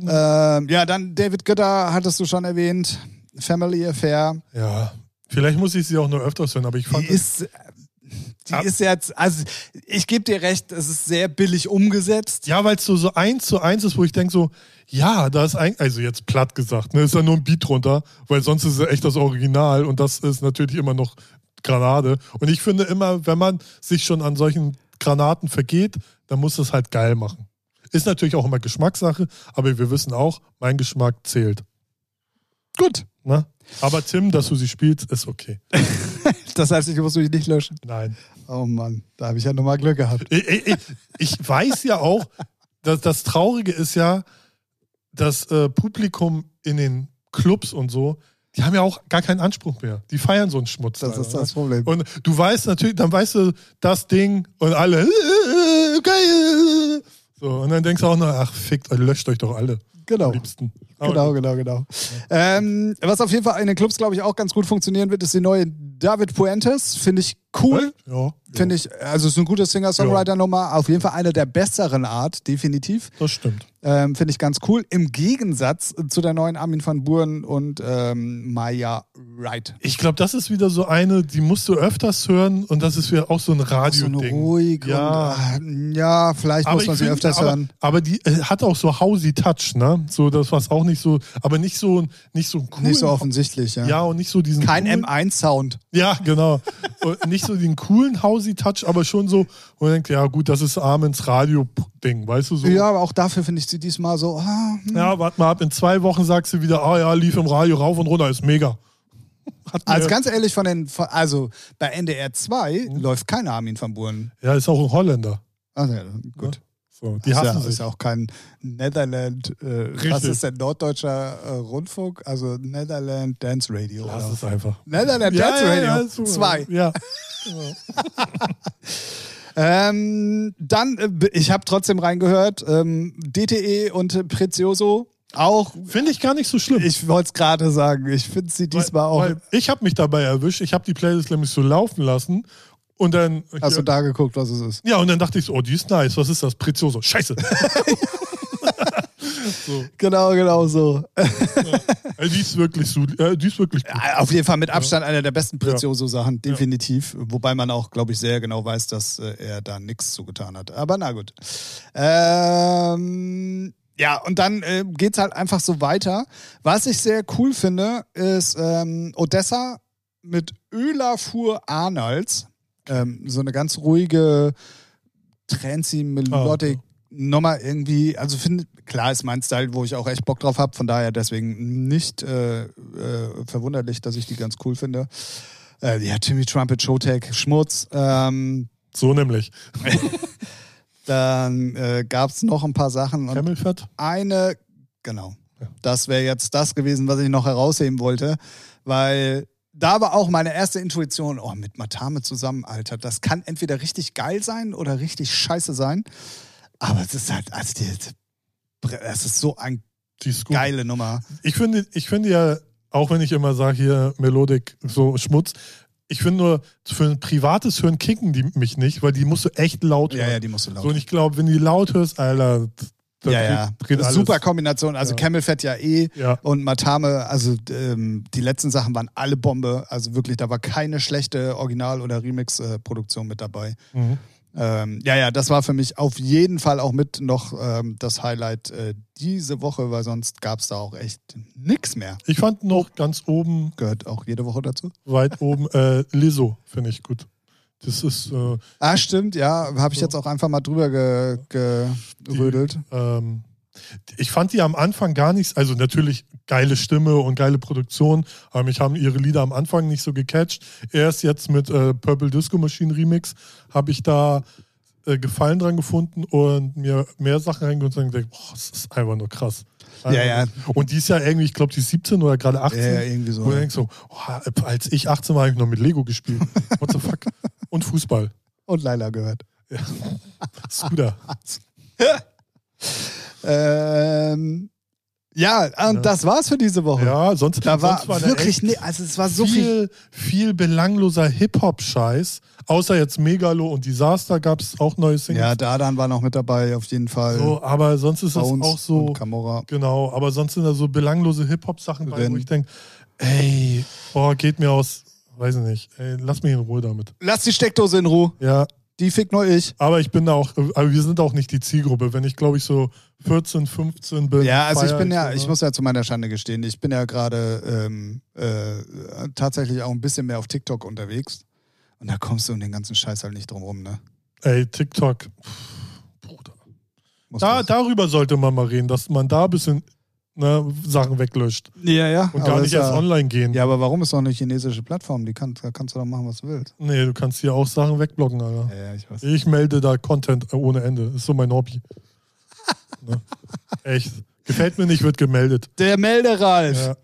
Ähm, ja, dann David Götter, hattest du schon erwähnt. Family Affair. Ja. Vielleicht muss ich sie auch nur öfters hören, aber ich Die fand. ist, äh, die Ab- ist jetzt, also ich gebe dir recht, es ist sehr billig umgesetzt. ja, weil es so, so eins zu eins ist, wo ich denke so, ja, da ist ein, also jetzt platt gesagt, ne, ist ja nur ein Beat drunter, weil sonst ist es echt das Original und das ist natürlich immer noch Granate. Und ich finde immer, wenn man sich schon an solchen Granaten vergeht, dann muss es halt geil machen. Ist natürlich auch immer Geschmackssache, aber wir wissen auch, mein Geschmack zählt. Gut. Ne? Aber Tim, dass du sie spielst, ist okay. Das heißt, ich muss mich nicht löschen. Nein. Oh Mann, da habe ich ja nochmal Glück gehabt. Ich, ich, ich weiß ja auch, dass das Traurige ist ja, das äh, Publikum in den Clubs und so, die haben ja auch gar keinen Anspruch mehr. Die feiern so einen Schmutz. Das da, ist ne? das Problem. Und du weißt natürlich, dann weißt du das Ding und alle, äh, geil. So, und dann denkst du auch noch, ach, fickt, löscht euch doch alle. Genau. Am liebsten. Aber Genau, genau, genau. Ähm, was auf jeden Fall in den Clubs, glaube ich, auch ganz gut funktionieren wird, ist die neue David Puentes. Finde ich cool. Ja, Finde ich, also ist eine gute Singer-Songwriter-Nummer. Auf jeden Fall eine der besseren Art, definitiv. das stimmt. Ähm, Finde ich ganz cool. Im Gegensatz zu der neuen Armin van Buren und ähm, Maya Wright. Ich glaube, das ist wieder so eine, die musst du öfters hören und das ist wieder auch so ein So eine Radio-Ding. ruhig Ja. und, äh, ja, vielleicht muss ich man sie find, öfters aber, hören. Aber die äh, hat auch so Housey Touch, So das was auch nicht so, aber nicht so nicht so cool. Nicht so offensichtlich, ja. Ja, und nicht so diesen Kein coolen, M1-Sound. Ja, genau. nicht so den coolen Housey Touch, aber schon so, wo man denkt, ja gut, das ist Armins Radio-Ding, weißt du so? Ja, aber auch dafür finde ich sie diesmal so. Ah, hm. Ja, warte mal ab, in zwei Wochen sagst du wieder, ah ja, lief im Radio rauf und runter, ist mega. Also ganz ehrlich, von den, von, also bei NDR 2 Mhm. läuft keiner Armin van Buren. ja, ist auch ein Holländer. Also, ja, gut. So, die ist, ja, hassen ist sich. ja auch kein Netherland, äh, was ist denn norddeutscher äh, Rundfunk? Also Netherland Dance Radio. Lass oder? es einfach. Netherland Dance Radio. ist so. Zwei. Ja. Ähm, dann, äh, ich habe trotzdem reingehört, ähm, DTE und Prezioso auch. Finde ich gar nicht so schlimm. Ich wollte es gerade sagen, ich finde sie diesmal auch. Weil ich habe mich dabei erwischt. Ich habe die Playlist nämlich so laufen lassen und dann. Hast du da geguckt, was es ist? ja, und dann dachte ich so, oh, die ist nice. Was ist das? Prezioso. Scheiße. so. Genau, genau so. Also die ist wirklich so, äh, die ist wirklich gut. Ja, Auf jeden Fall mit Abstand einer der besten Prezioso-Sachen, definitiv. Wobei man auch, glaube ich, sehr genau weiß, dass äh, er da nichts zugetan hat. Aber na gut. Ähm, ja, und dann äh, geht's halt einfach so weiter. Was ich sehr cool finde, ist ähm, Odessa mit Ölafur Arnolds. Ähm, so eine ganz ruhige, trancy, melodic Nummer irgendwie. Also finde, klar ist mein Style, wo ich auch echt Bock drauf habe. Von daher deswegen nicht äh, äh, verwunderlich, dass ich die ganz cool finde. Äh, ja, Timmy Trumpet, Showtech, Schmutz. Ähm, So nämlich. dann äh, gab es noch ein paar Sachen. Und eine, genau. Ja. Das wäre jetzt das gewesen, was ich noch herausheben wollte, weil da war auch meine erste Intuition, oh, mit Matame zusammen, Alter, das kann entweder richtig geil sein oder richtig scheiße sein. Aber es ist halt, also die, es ist so eine ist geile Nummer. Ich finde, ich finde ja, auch wenn ich immer sage hier Melodik, so Schmutz, ich finde nur, für ein privates Hören kicken die mich nicht, weil die musst du echt laut hören. Ja, ja, die musst du laut. So, und ich glaube, wenn du die laut hörst, Alter, da ja, ja. dreht, alles. Super Kombination. Also Ja. Camel Fett ja eh Ja. und Matame, also ähm, die letzten Sachen waren alle Bombe. Also wirklich, da war keine schlechte Original- oder Remix-Produktion mit dabei. Mhm. Ähm, ja, ja, das war für mich auf jeden Fall auch mit noch ähm, das Highlight äh, diese Woche, weil sonst gab es da auch echt nichts mehr. Ich fand noch ganz oben, Gehört auch jede Woche dazu. weit oben, äh, Lizzo, finde ich gut. Das ist, äh, Ah, stimmt, ja, habe ich So. jetzt auch einfach mal drüber ge gerödelt. ähm, ich fand die am Anfang gar nichts, also natürlich geile Stimme und geile Produktion, aber mich haben ihre Lieder am Anfang nicht so gecatcht. Erst jetzt mit äh, Purple Disco Machine Remix habe ich da äh, Gefallen dran gefunden und mir mehr Sachen reingehört und gedacht, boah, das ist einfach nur krass. Ja, ja. Und die ist ja irgendwie, ich glaube, die ist 17 oder gerade 18. Ja, ja, irgendwie so. Wo du denkst so, oh, als ich 18 war, habe ich noch mit Lego gespielt. What the fuck? Und Fußball. Und Laila gehört. Scooter. Ähm, ja, und Ja. das war's für diese Woche. Ja, sonst, Da war, sonst war wirklich, nee, also es war so viel. viel, belangloser Hip-Hop-Scheiß. Außer jetzt Megalo und Disaster gab es auch neue Singles. Ja, Dadan war noch mit dabei, auf jeden Fall. so, aber sonst ist das Bones auch so, und Camorra. genau, aber sonst sind da so belanglose Hip-Hop-Sachen bei, wo ich denke, ey, boah, geht mir aus, weiß ich nicht, ey, lass mich in Ruhe damit. Lass die Steckdose in Ruhe. Ja, Die fickt nur ich. aber ich bin da auch, aber wir sind auch nicht die Zielgruppe. Wenn ich, glaube ich, so 14, 15 bin. Ja, also ich bin ja, so, ich ne? muss ja zu meiner Schande gestehen, ich bin ja gerade ähm, äh, tatsächlich auch ein bisschen mehr auf TikTok unterwegs. Und da kommst du um den ganzen Scheiß halt nicht drum rum, ne? Ey, TikTok. pff, Bruder. Da, darüber sollte man mal reden, dass man da ein bisschen ne, Sachen weglöscht ja, ja. und gar nicht erst ja, online gehen. Ja, aber warum ist doch eine chinesische Plattform? Die kann, da kannst du doch machen, was du willst. Nee, du kannst hier auch Sachen wegblocken, Alter. Ja, ja, ich weiß. Ich melde da Content ohne Ende. Ist so mein Hobby. ne? Echt. Gefällt mir nicht, wird gemeldet. Der Melderalf. Ja.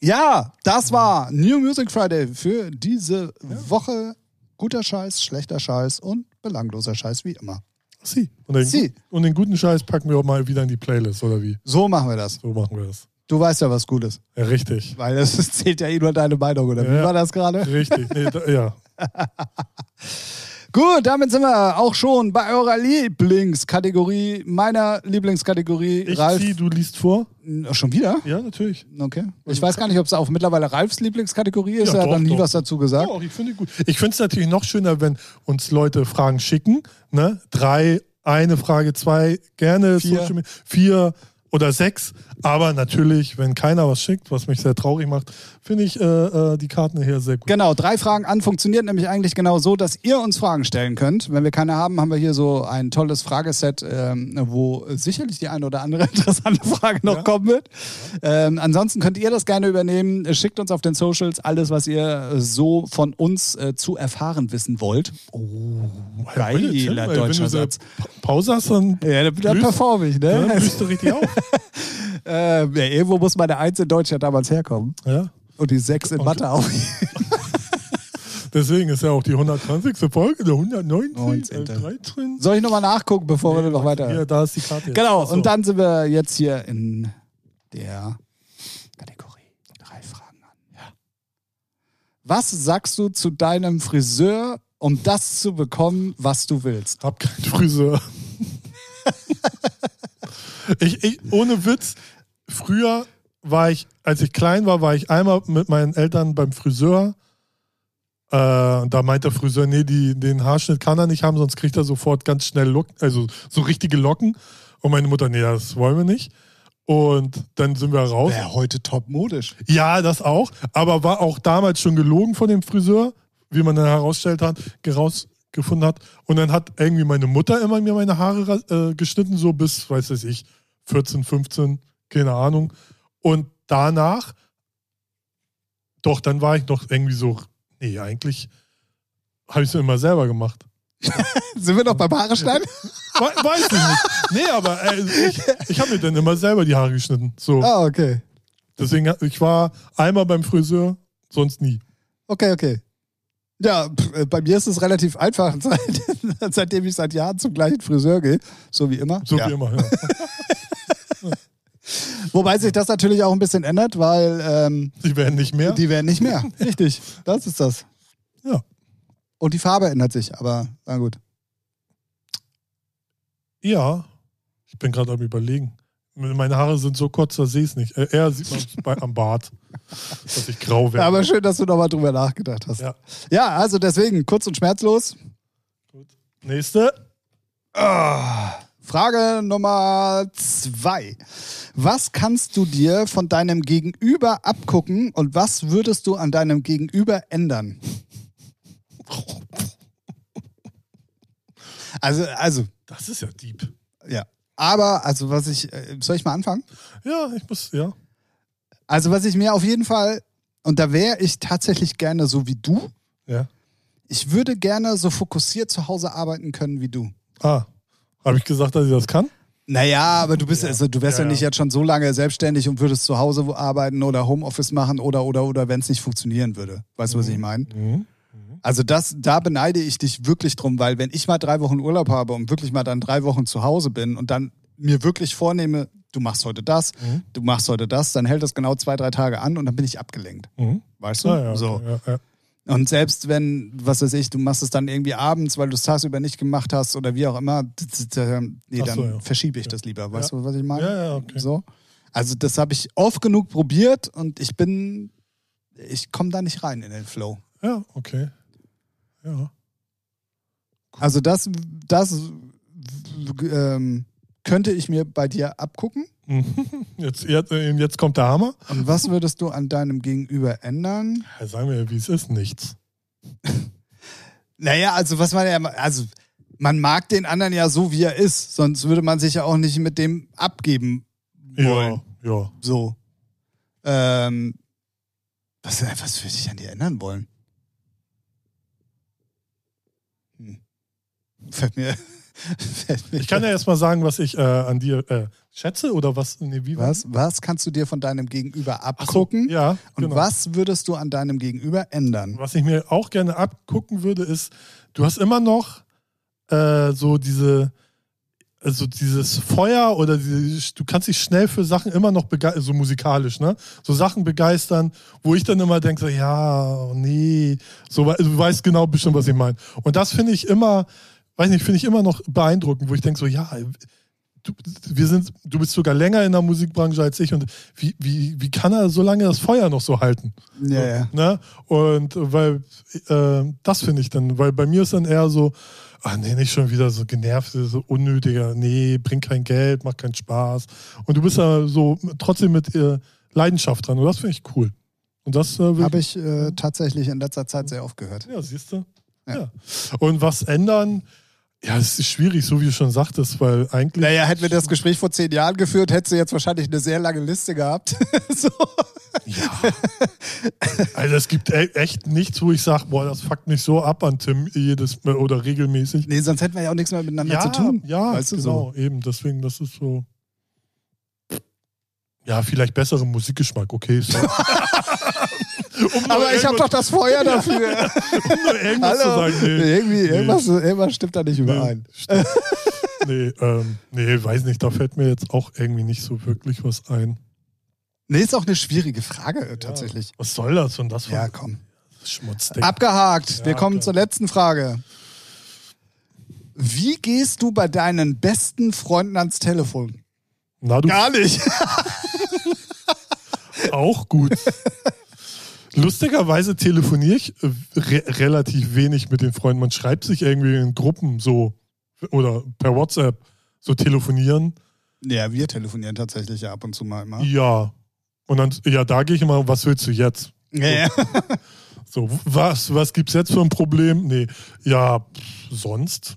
Ja, das war New Music Friday für diese Woche. Guter Scheiß, schlechter Scheiß und belangloser Scheiß wie immer. Sie. Und den, Sie. und den guten Scheiß packen wir auch mal wieder in die Playlist, oder wie? So machen wir das. So machen wir das. Du weißt ja, was gut ist. Ja, richtig. Weil es zählt ja eh nur deine Meinung, oder wie Ja. war das gerade? Richtig. Nee, da, ja. Gut, damit sind wir auch schon bei eurer Lieblingskategorie, meiner Lieblingskategorie. Ich Ralf. zieh, du liest vor. Schon wieder? Ja, natürlich. Okay. Ich weiß gar nicht, ob es auch mittlerweile Ralfs Lieblingskategorie ist. Ja, er hat doch, noch nie doch. was dazu gesagt. Ja, ich finde gut. Ich finde es natürlich noch schöner, wenn uns Leute Fragen schicken. Ne? Drei, eine Frage, zwei, gerne Vier. Social Media, vier oder sechs. Aber natürlich, wenn keiner was schickt, was mich sehr traurig macht, finde ich äh, äh, die Karten hier sehr gut. Genau, drei Fragen an funktioniert nämlich eigentlich genau so, dass ihr uns Fragen stellen könnt. Wenn wir keine haben, haben wir hier so ein tolles Frageset, ähm, wo sicherlich die eine oder andere interessante Frage noch Ja. kommen wird. Ähm, ansonsten könnt ihr das gerne übernehmen. Schickt uns auf den Socials alles, was ihr so von uns äh, zu erfahren wissen wollt. Oh, Ja, geiler deutscher Satz. Pa- Pause hast, dann, Ja, da, da performe ich, dann ne? blühst du richtig auf. Äh, ja, irgendwo muss meine Eins in Deutsch ja damals herkommen. Ja. Und die Sechs in Mathe auch. Deswegen ist ja auch die 120. Folge, der 119. 19.. Äh, 13. Soll ich nochmal nachgucken, bevor wir noch weiter... Hier, da ist die Karte. jetzt. Genau, Ach so. und dann sind wir jetzt hier in der Kategorie drei Fragen an. Ja. Was sagst du zu deinem Friseur, um das zu bekommen, was du willst? Hab keinen Friseur. ich, ich, ohne Witz, früher war ich, als ich klein war, war ich einmal mit meinen Eltern beim Friseur. Äh, da meint der Friseur, nee, die, den Haarschnitt kann er nicht haben, sonst kriegt er sofort ganz schnell Locken, also so richtige Locken. Und meine Mutter, nee, das wollen wir nicht. Und dann sind wir raus. Wäre heute top modisch. Ja, das auch. Aber war auch damals schon gelogen von dem Friseur, wie man dann herausgestellt hat, herausgefunden hat. Und dann hat irgendwie meine Mutter immer mir meine Haare äh, geschnitten, so bis, weiß ich, 14, 15, keine Ahnung. Und danach, doch, dann war ich noch irgendwie so, nee, eigentlich habe ich es immer selber gemacht. Sind wir noch beim Haare schneiden? We weiß ich nicht. Nee, aber äh, ich, ich habe mir dann immer selber die Haare geschnitten. So. ah, okay. Deswegen, ich war einmal beim Friseur, sonst nie. Okay, okay. Ja, äh, bei mir ist es relativ einfach, seit, seitdem ich seit Jahren zum gleichen Friseur gehe, so wie immer. So ja. wie immer, ja. Wobei sich das natürlich auch ein bisschen ändert, weil ähm, Die werden nicht mehr. die werden nicht mehr. Richtig, das ist das. Ja. Und die Farbe ändert sich, aber na gut. Ja, ich bin gerade am überlegen. Meine Haare sind so kurz, da sehe ich es nicht. Äh, Eher sieht man es bei- am Bart, dass ich grau werde. Aber schön, dass du nochmal drüber nachgedacht hast. Ja. ja, also deswegen, kurz und schmerzlos. Gut. Nächste. Ah, Frage Nummer zwei. Was kannst du dir von deinem Gegenüber abgucken und was würdest du an deinem Gegenüber ändern? Also, also, Das ist ja deep. ja. Aber, also, was ich, äh, soll ich mal anfangen? Ja, ich muss, ja. Also, was ich mir auf jeden Fall, und da wäre ich tatsächlich gerne so wie du, Ja. ich würde gerne so fokussiert zu Hause arbeiten können wie du. Ah, habe ich gesagt, dass ich das kann? Naja, aber du bist, Ja. also du wärst ja, Ja, nicht jetzt schon so lange selbstständig und würdest zu Hause arbeiten oder Homeoffice machen oder oder oder wenn es nicht funktionieren würde. Weißt du, was ich meine? Mhm. Also das, da beneide ich dich wirklich drum, weil wenn ich mal drei Wochen Urlaub habe und wirklich mal dann drei Wochen zu Hause bin und dann mir wirklich vornehme, du machst heute das, Mhm. du machst heute das, dann hält das genau zwei, drei Tage an und dann bin ich abgelenkt. Mhm. Weißt du? Ja, so. Ja, ja. Und selbst wenn, was weiß ich, du machst es dann irgendwie abends, weil du es tagsüber nicht gemacht hast oder wie auch immer, d- nee, dann so, ja. verschiebe ich das lieber. Weißt Ja. du, was ich meine? Ja, ja, okay. So. Also das habe ich oft genug probiert und ich bin, ich komme da nicht rein in den Flow. Ja, okay. Ja. Also das, das ähm, könnte ich mir bei dir abgucken. Jetzt, jetzt, jetzt kommt der Hammer. Und was würdest du an deinem Gegenüber ändern? Ja, sagen wir, wie es ist, nichts. Naja, also was man ja, also man mag den anderen ja so, wie er ist, sonst würde man sich ja auch nicht mit dem abgeben wollen. Ja, ja. So. Ähm, was, was würde ich an dir ändern wollen? Hm. Fällt mir. Ich kann ja erstmal sagen, was ich äh, an dir äh, schätze oder was. Nee, was, was kannst du dir von deinem Gegenüber Ach so, abgucken? ja, Und genau. was würdest du an deinem Gegenüber ändern? Was ich mir auch gerne abgucken würde, ist, du hast immer noch äh, so diese, also dieses Feuer oder diese, du kannst dich schnell für Sachen immer noch begeistern, so musikalisch, ne? So Sachen begeistern, wo ich dann immer denke, so, ja, nee, so, du weißt genau bestimmt, was ich meine. Und das finde ich immer, weiß nicht, finde ich immer noch beeindruckend, wo ich denke, so, ja, du, wir sind, du bist sogar länger in der Musikbranche als ich und wie, wie, wie kann er so lange das Feuer noch so halten? Ja, ja. Ne? Und weil äh, das finde ich dann, weil bei mir ist dann eher so, ah nee, nicht schon wieder so genervt, so unnötiger, nee, bringt kein Geld, macht keinen Spaß. Und du bist da so trotzdem mit äh, Leidenschaft dran und das finde ich cool. Und das äh, Habe ich äh, tatsächlich in letzter Zeit sehr oft gehört. ja, siehst du? Ja. Ja. Und was ändern? Ja, es ist schwierig, so wie du schon sagtest, weil eigentlich. Naja, hätten wir das Gespräch vor zehn Jahren geführt, hättest du jetzt wahrscheinlich eine sehr lange Liste gehabt. so. Ja. Also es gibt e echt nichts, wo ich sage, boah, das fuckt mich so ab an Tim jedes oder regelmäßig. Nee, sonst hätten wir ja auch nichts mehr miteinander ja, zu tun. Ja, weißt du genau, so. eben. Deswegen, das ist so. Ja, vielleicht besseren Musikgeschmack, okay. So. um Aber ich habe doch das Feuer dafür. um nur irgendwas zu Hallo. sagen. Nee, Irgendwie, irgendwas, irgendwas stimmt da nicht überein. stimmt. nee, ähm, nee, weiß nicht, da fällt mir jetzt auch irgendwie nicht so wirklich was ein. Nee, ist auch eine schwierige Frage äh, tatsächlich. Was soll das und das? Ja, komm. Schmutzdeck. Abgehakt. Wir Ja, kommen klar. zur letzten Frage. Wie gehst du bei deinen besten Freunden ans Telefon? Na, du Gar nicht. auch gut. Lustigerweise telefoniere ich äh, re relativ wenig mit den Freunden. Man schreibt sich irgendwie in Gruppen so oder per WhatsApp so telefonieren. Ja, wir telefonieren tatsächlich ja ab und zu mal immer. Ja. Und dann, ja, da gehe ich immer, was willst du jetzt? Ja, ja. So, was, was gibt's jetzt für ein Problem? Nee, ja, sonst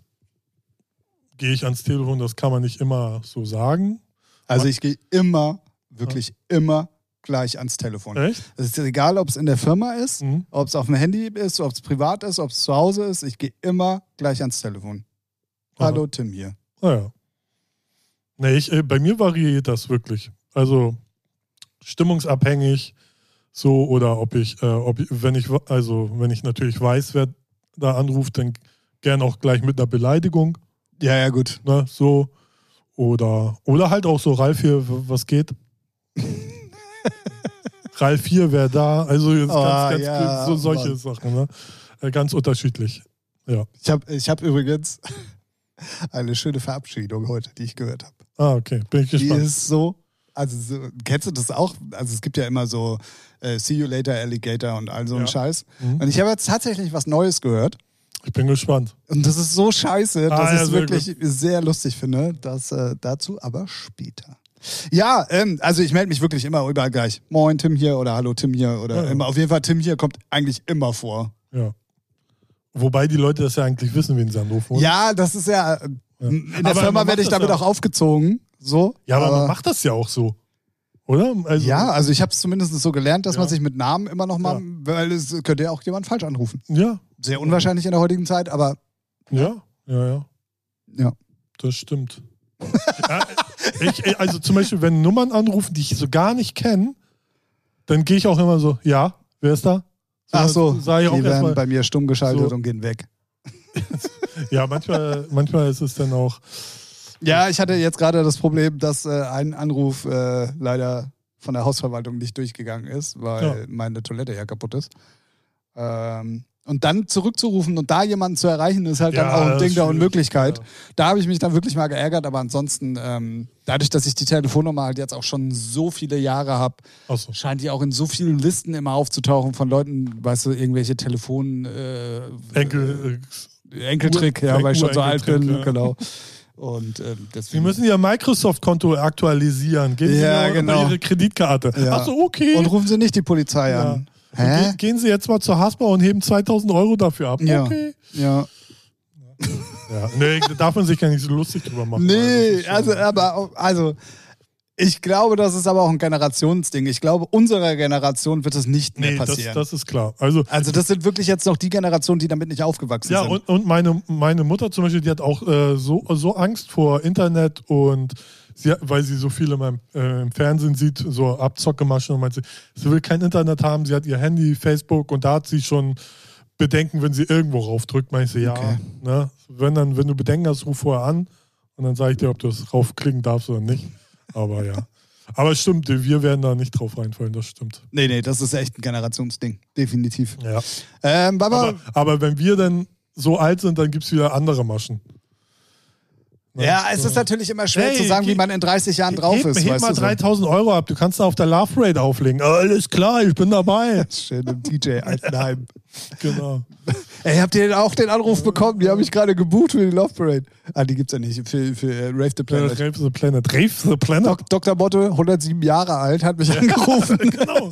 gehe ich ans Telefon, das kann man nicht immer so sagen. Also ich gehe immer, wirklich immer gleich ans Telefon. Echt? Es ist egal, ob es in der Firma ist, Mhm. ob es auf dem Handy ist, ob es privat ist, ob es zu Hause ist. Ich gehe immer gleich ans Telefon. Hallo, Tim hier. Naja. Nee, ich, äh, bei mir variiert das wirklich. Also stimmungsabhängig. So, oder ob ich, äh, ob ich, wenn ich, also wenn ich natürlich weiß, wer da anruft, dann gern auch gleich mit einer Beleidigung. Ja, ja, gut. Ne, so. Oder, oder halt auch so, Ralf hier, was geht? Ralf hier, wer da? Also jetzt Oh, ganz, ganz ja, so solche Mann. Sachen, ne? Äh, Ganz unterschiedlich. Ja. Ich habe ich hab übrigens eine schöne Verabschiedung heute, die ich gehört habe. Ah, okay. Bin ich Die gespannt. ist so, also so, kennst du das auch? Also es gibt ja immer so äh, See You Later Alligator und all so ein Ja. Scheiß. Mhm. Und ich habe jetzt tatsächlich was Neues gehört. Ich bin gespannt. Und das ist so scheiße, dass Ah, ich ja, es sehr wirklich sehr lustig finde. Das äh, dazu aber später. Ja, ähm, also ich melde mich wirklich immer überall gleich. Moin, Tim hier oder Hallo Tim hier oder Ja, ja. immer. Auf jeden Fall Tim hier kommt eigentlich immer vor. Ja. Wobei die Leute das ja eigentlich wissen, wen sie anrufen. oder? Ja, das ist ja. äh, In der Aber Firma werde ich damit ja auch aufgezogen. So. Ja, aber, man macht das ja auch so. Oder? Also, ja, also ich habe es zumindest so gelernt, dass Ja. man sich mit Namen immer noch mal, weil es könnte ja auch jemand falsch anrufen. Ja, Sehr unwahrscheinlich in der heutigen Zeit, aber ja, ja, ja. ja. Das stimmt. Ja, ich, also zum Beispiel, wenn Nummern anrufen, die ich so gar nicht kenne, dann gehe ich auch immer so, ja, wer ist da? Ach so, sag ich auch die werden erstmal. bei mir stumm geschaltet so. und gehen weg. Ja, manchmal, manchmal ist es dann auch. Ja, ich hatte jetzt gerade das Problem, dass äh, ein Anruf äh, leider von der Hausverwaltung nicht durchgegangen ist, weil Ja. meine Toilette ja kaputt ist. Ähm, und dann zurückzurufen und da jemanden zu erreichen, ist halt dann Ja, auch ein Ding der Unmöglichkeit. ja. Da habe ich mich dann wirklich mal geärgert, aber ansonsten, ähm, dadurch, dass ich die Telefonnummer halt jetzt auch schon so viele Jahre habe, Achso. scheint die auch in so vielen Listen immer aufzutauchen von Leuten, weißt du, irgendwelche Telefon... Äh, Enkel. äh, Enkeltrick, ja, weil ich schon so alt bin, ja. genau. Und ähm, Sie müssen Ihr Microsoft-Konto aktualisieren. Gehen Sie Ja, genau. Ihre Kreditkarte. Ja. Achso, okay. Und rufen Sie nicht die Polizei an. Hä? ge- Gehen Sie jetzt mal zur Haspa und heben 2000 Euro dafür ab. Ja. Okay. Ja. Ja. Nee, da darf man sich gar nicht so lustig drüber machen. Nee, das schon- also, aber, also, ich glaube, das ist aber auch ein Generationsding. Ich glaube, unserer Generation wird es nicht mehr Nee, das, passieren. das ist klar. Also, also, das sind wirklich jetzt noch die Generationen, die damit nicht aufgewachsen ja, sind. und, und meine, meine Mutter zum Beispiel, die hat auch äh, so, so Angst vor Internet und sie, weil sie so viel in meinem, äh, im Fernsehen sieht, so Abzockemaschen und meint sie, sie will kein Internet haben, sie hat ihr Handy, Facebook und da hat sie schon Bedenken, wenn sie irgendwo raufdrückt, meinte sie, ja, Okay. ne? wenn, dann, wenn du Bedenken hast, ruf vorher an und dann sage ich dir, ob du das raufklicken darfst oder nicht. Aber ja. Aber es stimmt, wir werden da nicht drauf reinfallen, das stimmt. nee, nee, das ist echt ein Generationsding. Definitiv. Ja. Ähm, Aber, aber wenn wir dann so alt sind, dann gibt es wieder andere Maschen. Ja, es ist natürlich immer schwer Hey, zu sagen, ge- wie man in 30 Jahren drauf heb, ist. Heb mal du, so. 3000 Euro ab, du kannst da auf der Love Rate auflegen. Alles klar, ich bin dabei. Schön im DJ Altenheim. genau. Ey, habt ihr auch den Anruf bekommen? Die haben mich gerade gebucht für die Love Parade. Ah, die gibt's ja nicht. Für, für äh, Rave the Planet. Rave the Planet. Rave the Planet? Dok Dr. Motto, 107 Jahre alt, hat mich angerufen. genau.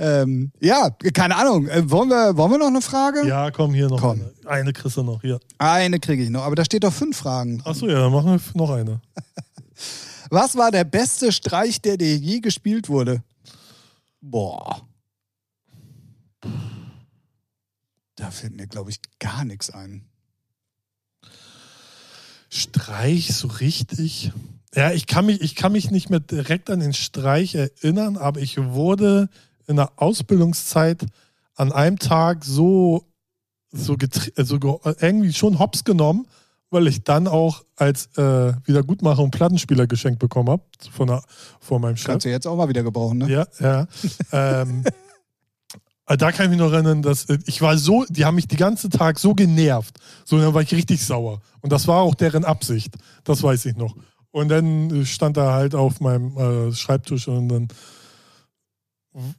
Ähm, ja, keine Ahnung. Äh, wollen, wir, wollen wir noch eine Frage? Ja, komm, hier noch Komm. eine. Eine kriegst du noch, hier. Eine kriege ich noch, aber da steht doch fünf Fragen. Achso, ja, dann machen wir noch eine. Was war der beste Streich, der dir je gespielt wurde? Boah. Da fällt mir, glaube ich, gar nichts ein. Streich so richtig. Ja, ich kann mich, ich kann mich nicht mehr direkt an den Streich erinnern, aber ich wurde in der Ausbildungszeit an einem Tag so, so, also ge- irgendwie schon hops genommen, weil ich dann auch als äh, Wiedergutmachung Plattenspieler geschenkt bekommen habe von, der- von meinem Chef. Kannst du jetzt auch mal wieder gebrauchen, ne? Ja, ja. ähm, äh, da kann ich mich noch erinnern, dass äh, ich war so, die haben mich den ganzen Tag so genervt. So, dann war ich richtig sauer. Und das war auch deren Absicht. Das weiß ich noch. Und dann äh, stand er halt auf meinem äh, Schreibtisch und dann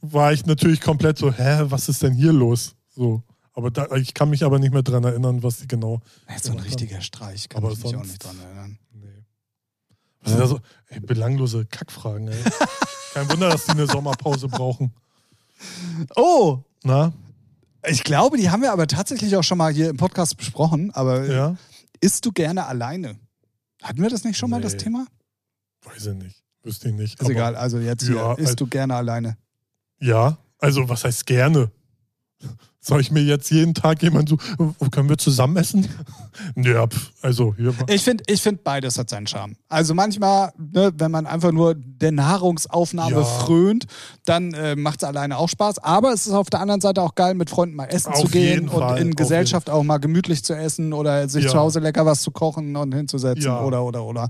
war ich natürlich komplett so, hä, was ist denn hier los? So. Aber da, ich kann mich aber nicht mehr dran erinnern, was die genau. Das ist so ein richtiger Streich, kann Aber ich mich auch nicht dran erinnern. Nee. Was ist da so? Ey, belanglose Kackfragen, ey. Kein Wunder, dass die eine Sommerpause brauchen. Oh, Na? ich glaube, die haben wir aber tatsächlich auch schon mal hier im Podcast besprochen. Aber Ja? isst du gerne alleine? Hatten wir das nicht schon mal, das Nee. Thema? Weiß ich nicht. Wüsste ich nicht. Ist egal, also jetzt Ja, hier, isst also- du gerne alleine? Ja, also was heißt gerne? Soll ich mir jetzt jeden Tag jemand so, wo können wir zusammen essen? ja, pf, also hier. Ich finde, ich find, beides hat seinen Charme. Also manchmal, ne, wenn man einfach nur der Nahrungsaufnahme Ja. frönt, dann äh, macht es alleine auch Spaß. Aber es ist auf der anderen Seite auch geil, mit Freunden mal essen Auf zu gehen und Fall, in Gesellschaft auch mal gemütlich zu essen oder sich Ja. zu Hause lecker was zu kochen und hinzusetzen Ja. oder, oder, oder.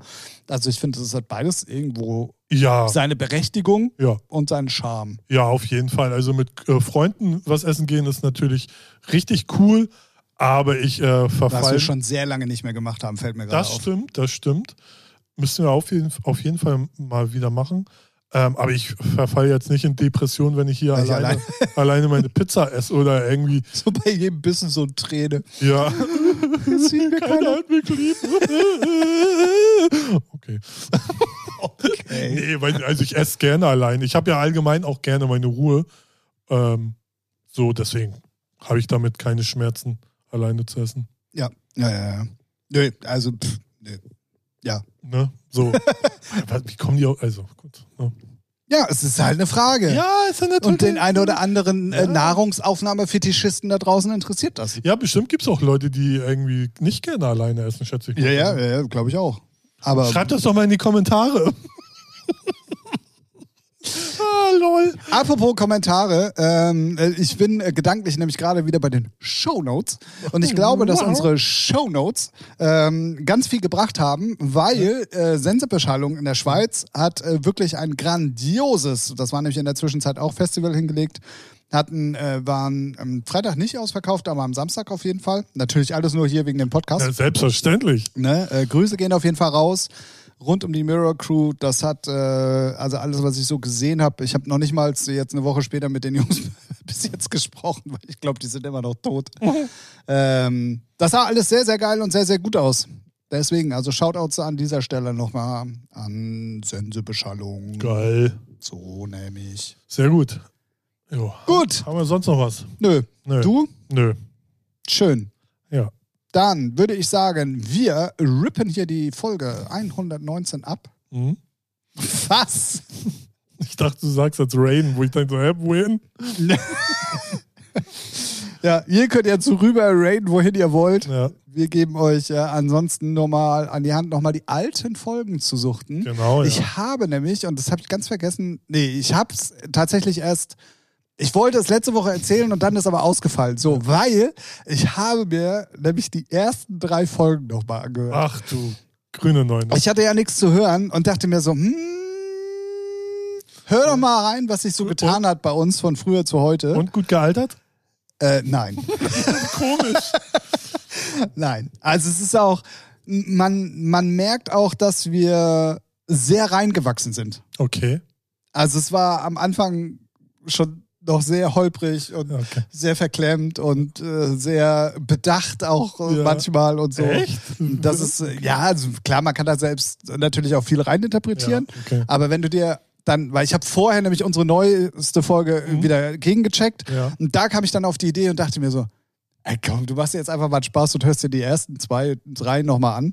Also ich finde, es hat beides irgendwo Ja, seine Berechtigung ja, und seinen Charme. ja, auf jeden Fall. Also mit äh, Freunden was essen gehen ist natürlich richtig cool, aber ich äh, Was wir schon sehr lange nicht mehr gemacht haben, fällt mir gerade Das auf. stimmt, das stimmt. Müssen wir auf jeden, auf jeden Fall mal wieder machen. Ähm, aber ich verfalle jetzt nicht in Depression, wenn ich hier Weil ich alleine, alleine meine Pizza esse oder irgendwie, So bei jedem Bissen so eine Träne. ja. Sieht mir Keiner hat mich lieb. okay. Okay. Nee, weil, also ich esse gerne allein. Ich habe ja allgemein auch gerne meine Ruhe. Ähm, so, deswegen habe ich damit keine Schmerzen, alleine zu essen. Ja, ja, ja. ja. Nö, also, pff. Ja. Ne? So. Wie kommen die auch? Also, gut. Ne? Ja, es ist halt eine Frage. Ja, ist ja natürlich. Und den einen oder anderen äh, Ja. Nahrungsaufnahmefetischisten da draußen interessiert das. Ja, bestimmt gibt es auch Leute, die irgendwie nicht gerne alleine essen, schätze ich. mal. ja, ja glaube ich auch. Aber Schreibt das doch mal in die Kommentare. ah, lol. apropos Kommentare, ähm, äh, ich bin äh, gedanklich nämlich gerade wieder bei den Shownotes und ich glaube, dass unsere Shownotes ähm, ganz viel gebracht haben, weil äh, Sensebeschallung in der Schweiz hat äh, wirklich ein grandioses, das war nämlich in der Zwischenzeit auch Festival hingelegt, hatten, äh, waren am Freitag nicht ausverkauft, aber am Samstag auf jeden Fall. Natürlich alles nur hier wegen dem Podcast. Ja, selbstverständlich. Ne? Äh, Grüße gehen auf jeden Fall raus. Rund um die Mirror Crew, das hat, äh, also alles, was ich so gesehen habe, ich habe noch nicht mal jetzt eine Woche später mit den Jungs bis jetzt gesprochen, weil ich glaube, die sind immer noch tot. ähm, das sah alles sehr, sehr geil und sehr, sehr gut aus. Deswegen, also Shoutouts an dieser Stelle nochmal an Sensebeschallung. Geil. So nämlich. Sehr gut. Jo. Gut, Haben wir sonst noch was? nö. Nö. Du? Nö. Schön. Ja. Dann würde ich sagen, wir rippen hier die Folge 119 ab. Mhm. Was? Ich dachte, du sagst jetzt Rain, wo ich dachte, hä, wohin? Ja, ihr könnt ja zu rüber raiden, wohin ihr wollt. Ja, Wir geben euch äh, ansonsten nochmal an die Hand, nochmal die alten Folgen zu suchten. genau. Ja. Ich habe nämlich, und das habe ich ganz vergessen, nee, ich habe es tatsächlich erst, ich wollte es letzte Woche erzählen und dann ist aber ausgefallen. So, weil ich habe mir nämlich die ersten drei Folgen nochmal angehört. Ach du grüne Neune. Ich hatte ja nichts zu hören und dachte mir so, hm, hör doch mal rein, was sich so getan hat bei uns von früher zu heute. Und gut gealtert? Äh, nein. Komisch. Nein. Also es ist auch, man, man merkt auch, dass wir sehr reingewachsen sind. Okay. Also es war am Anfang schon noch sehr holprig und okay. sehr verklemmt und äh, sehr bedacht auch äh, Ja. manchmal und so. Echt? Das ist, äh, ja, also klar, man kann da selbst natürlich auch viel reininterpretieren. Ja, okay. Aber wenn du dir dann, weil ich habe vorher nämlich unsere neueste Folge Mhm. wieder gegengecheckt Ja. und da kam ich dann auf die Idee und dachte mir so, ey komm, du machst dir jetzt einfach mal Spaß und hörst dir die ersten zwei, drei nochmal an.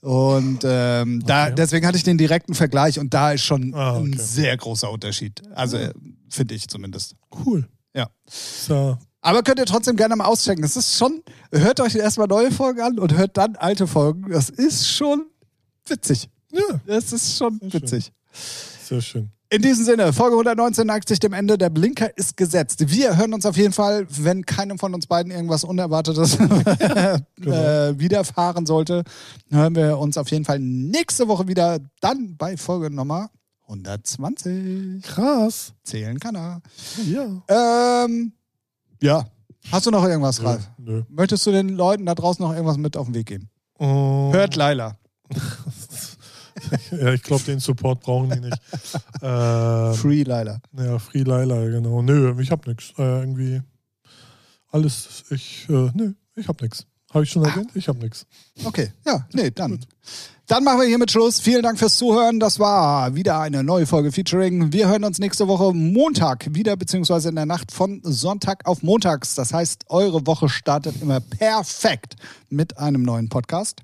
Und ähm, da, Okay. deswegen hatte ich den direkten Vergleich und da ist schon Ah, okay. ein sehr großer Unterschied. Also äh, finde ich zumindest. Cool. Ja. So. Aber könnt ihr trotzdem gerne mal auschecken. Es ist schon, hört euch erstmal neue Folgen an und hört dann alte Folgen. Das ist schon witzig. Ja, Das ist schon Sehr schön. witzig. sehr schön. In diesem Sinne, Folge 119 neigt sich dem Ende. Der Blinker ist gesetzt. Wir hören uns auf jeden Fall, wenn keinem von uns beiden irgendwas Unerwartetes Genau. äh, widerfahren sollte, hören wir uns auf jeden Fall nächste Woche wieder. Dann bei Folge Nummer 120. Krass. Zählen kann er. Ja. Ähm, ja. Hast du noch irgendwas, Ralf? Nö. Möchtest du den Leuten da draußen noch irgendwas mit auf den Weg geben? Oh. Hört Laila. Ja, ich glaube, den Support brauchen die nicht. ähm, Free Laila. ja, Free Laila, genau. Nö, ich hab nix. Äh, irgendwie alles, ich, äh, nö, ich hab nix. Habe ich schon erwähnt? Ich hab nix. Okay, ja, nee, dann. Dann machen wir hiermit Schluss. Vielen Dank fürs Zuhören. Das war wieder eine neue Folge Featuring. Wir hören uns nächste Woche Montag wieder, beziehungsweise in der Nacht von Sonntag auf Montags. Das heißt, eure Woche startet immer perfekt mit einem neuen Podcast.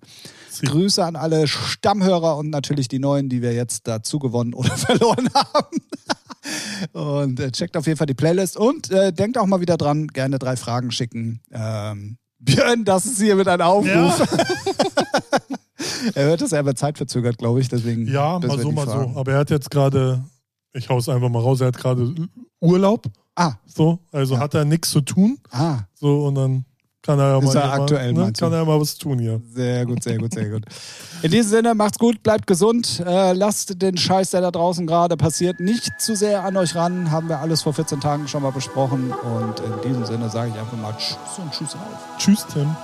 Sie- Grüße an alle Stammhörer und natürlich die neuen, die wir jetzt dazu gewonnen oder verloren haben. Und äh, checkt auf jeden Fall die Playlist und äh, denkt auch mal wieder dran, gerne drei Fragen schicken. Ähm, Björn, das ist hier mit einem Aufruf. Ja. er hört es aber zeitverzögert, glaube ich. Deswegen, ja, mal so, mal so. Aber er hat jetzt gerade, ich hau's einfach mal raus, er hat gerade Urlaub. Ah. So, also ja. hat er nichts zu tun. Ah. So, und dann kann er ja mal, er aktuell, ne? kann er ja mal was tun hier. Sehr gut, sehr gut, sehr gut. In diesem Sinne, macht's gut, bleibt gesund, äh, lasst den Scheiß, der da draußen gerade passiert, nicht zu sehr an euch ran. Haben wir alles vor 14 Tagen schon mal besprochen. Und in diesem Sinne sage ich einfach mal Tschüss und Tschüss auf. Tschüss, Tim.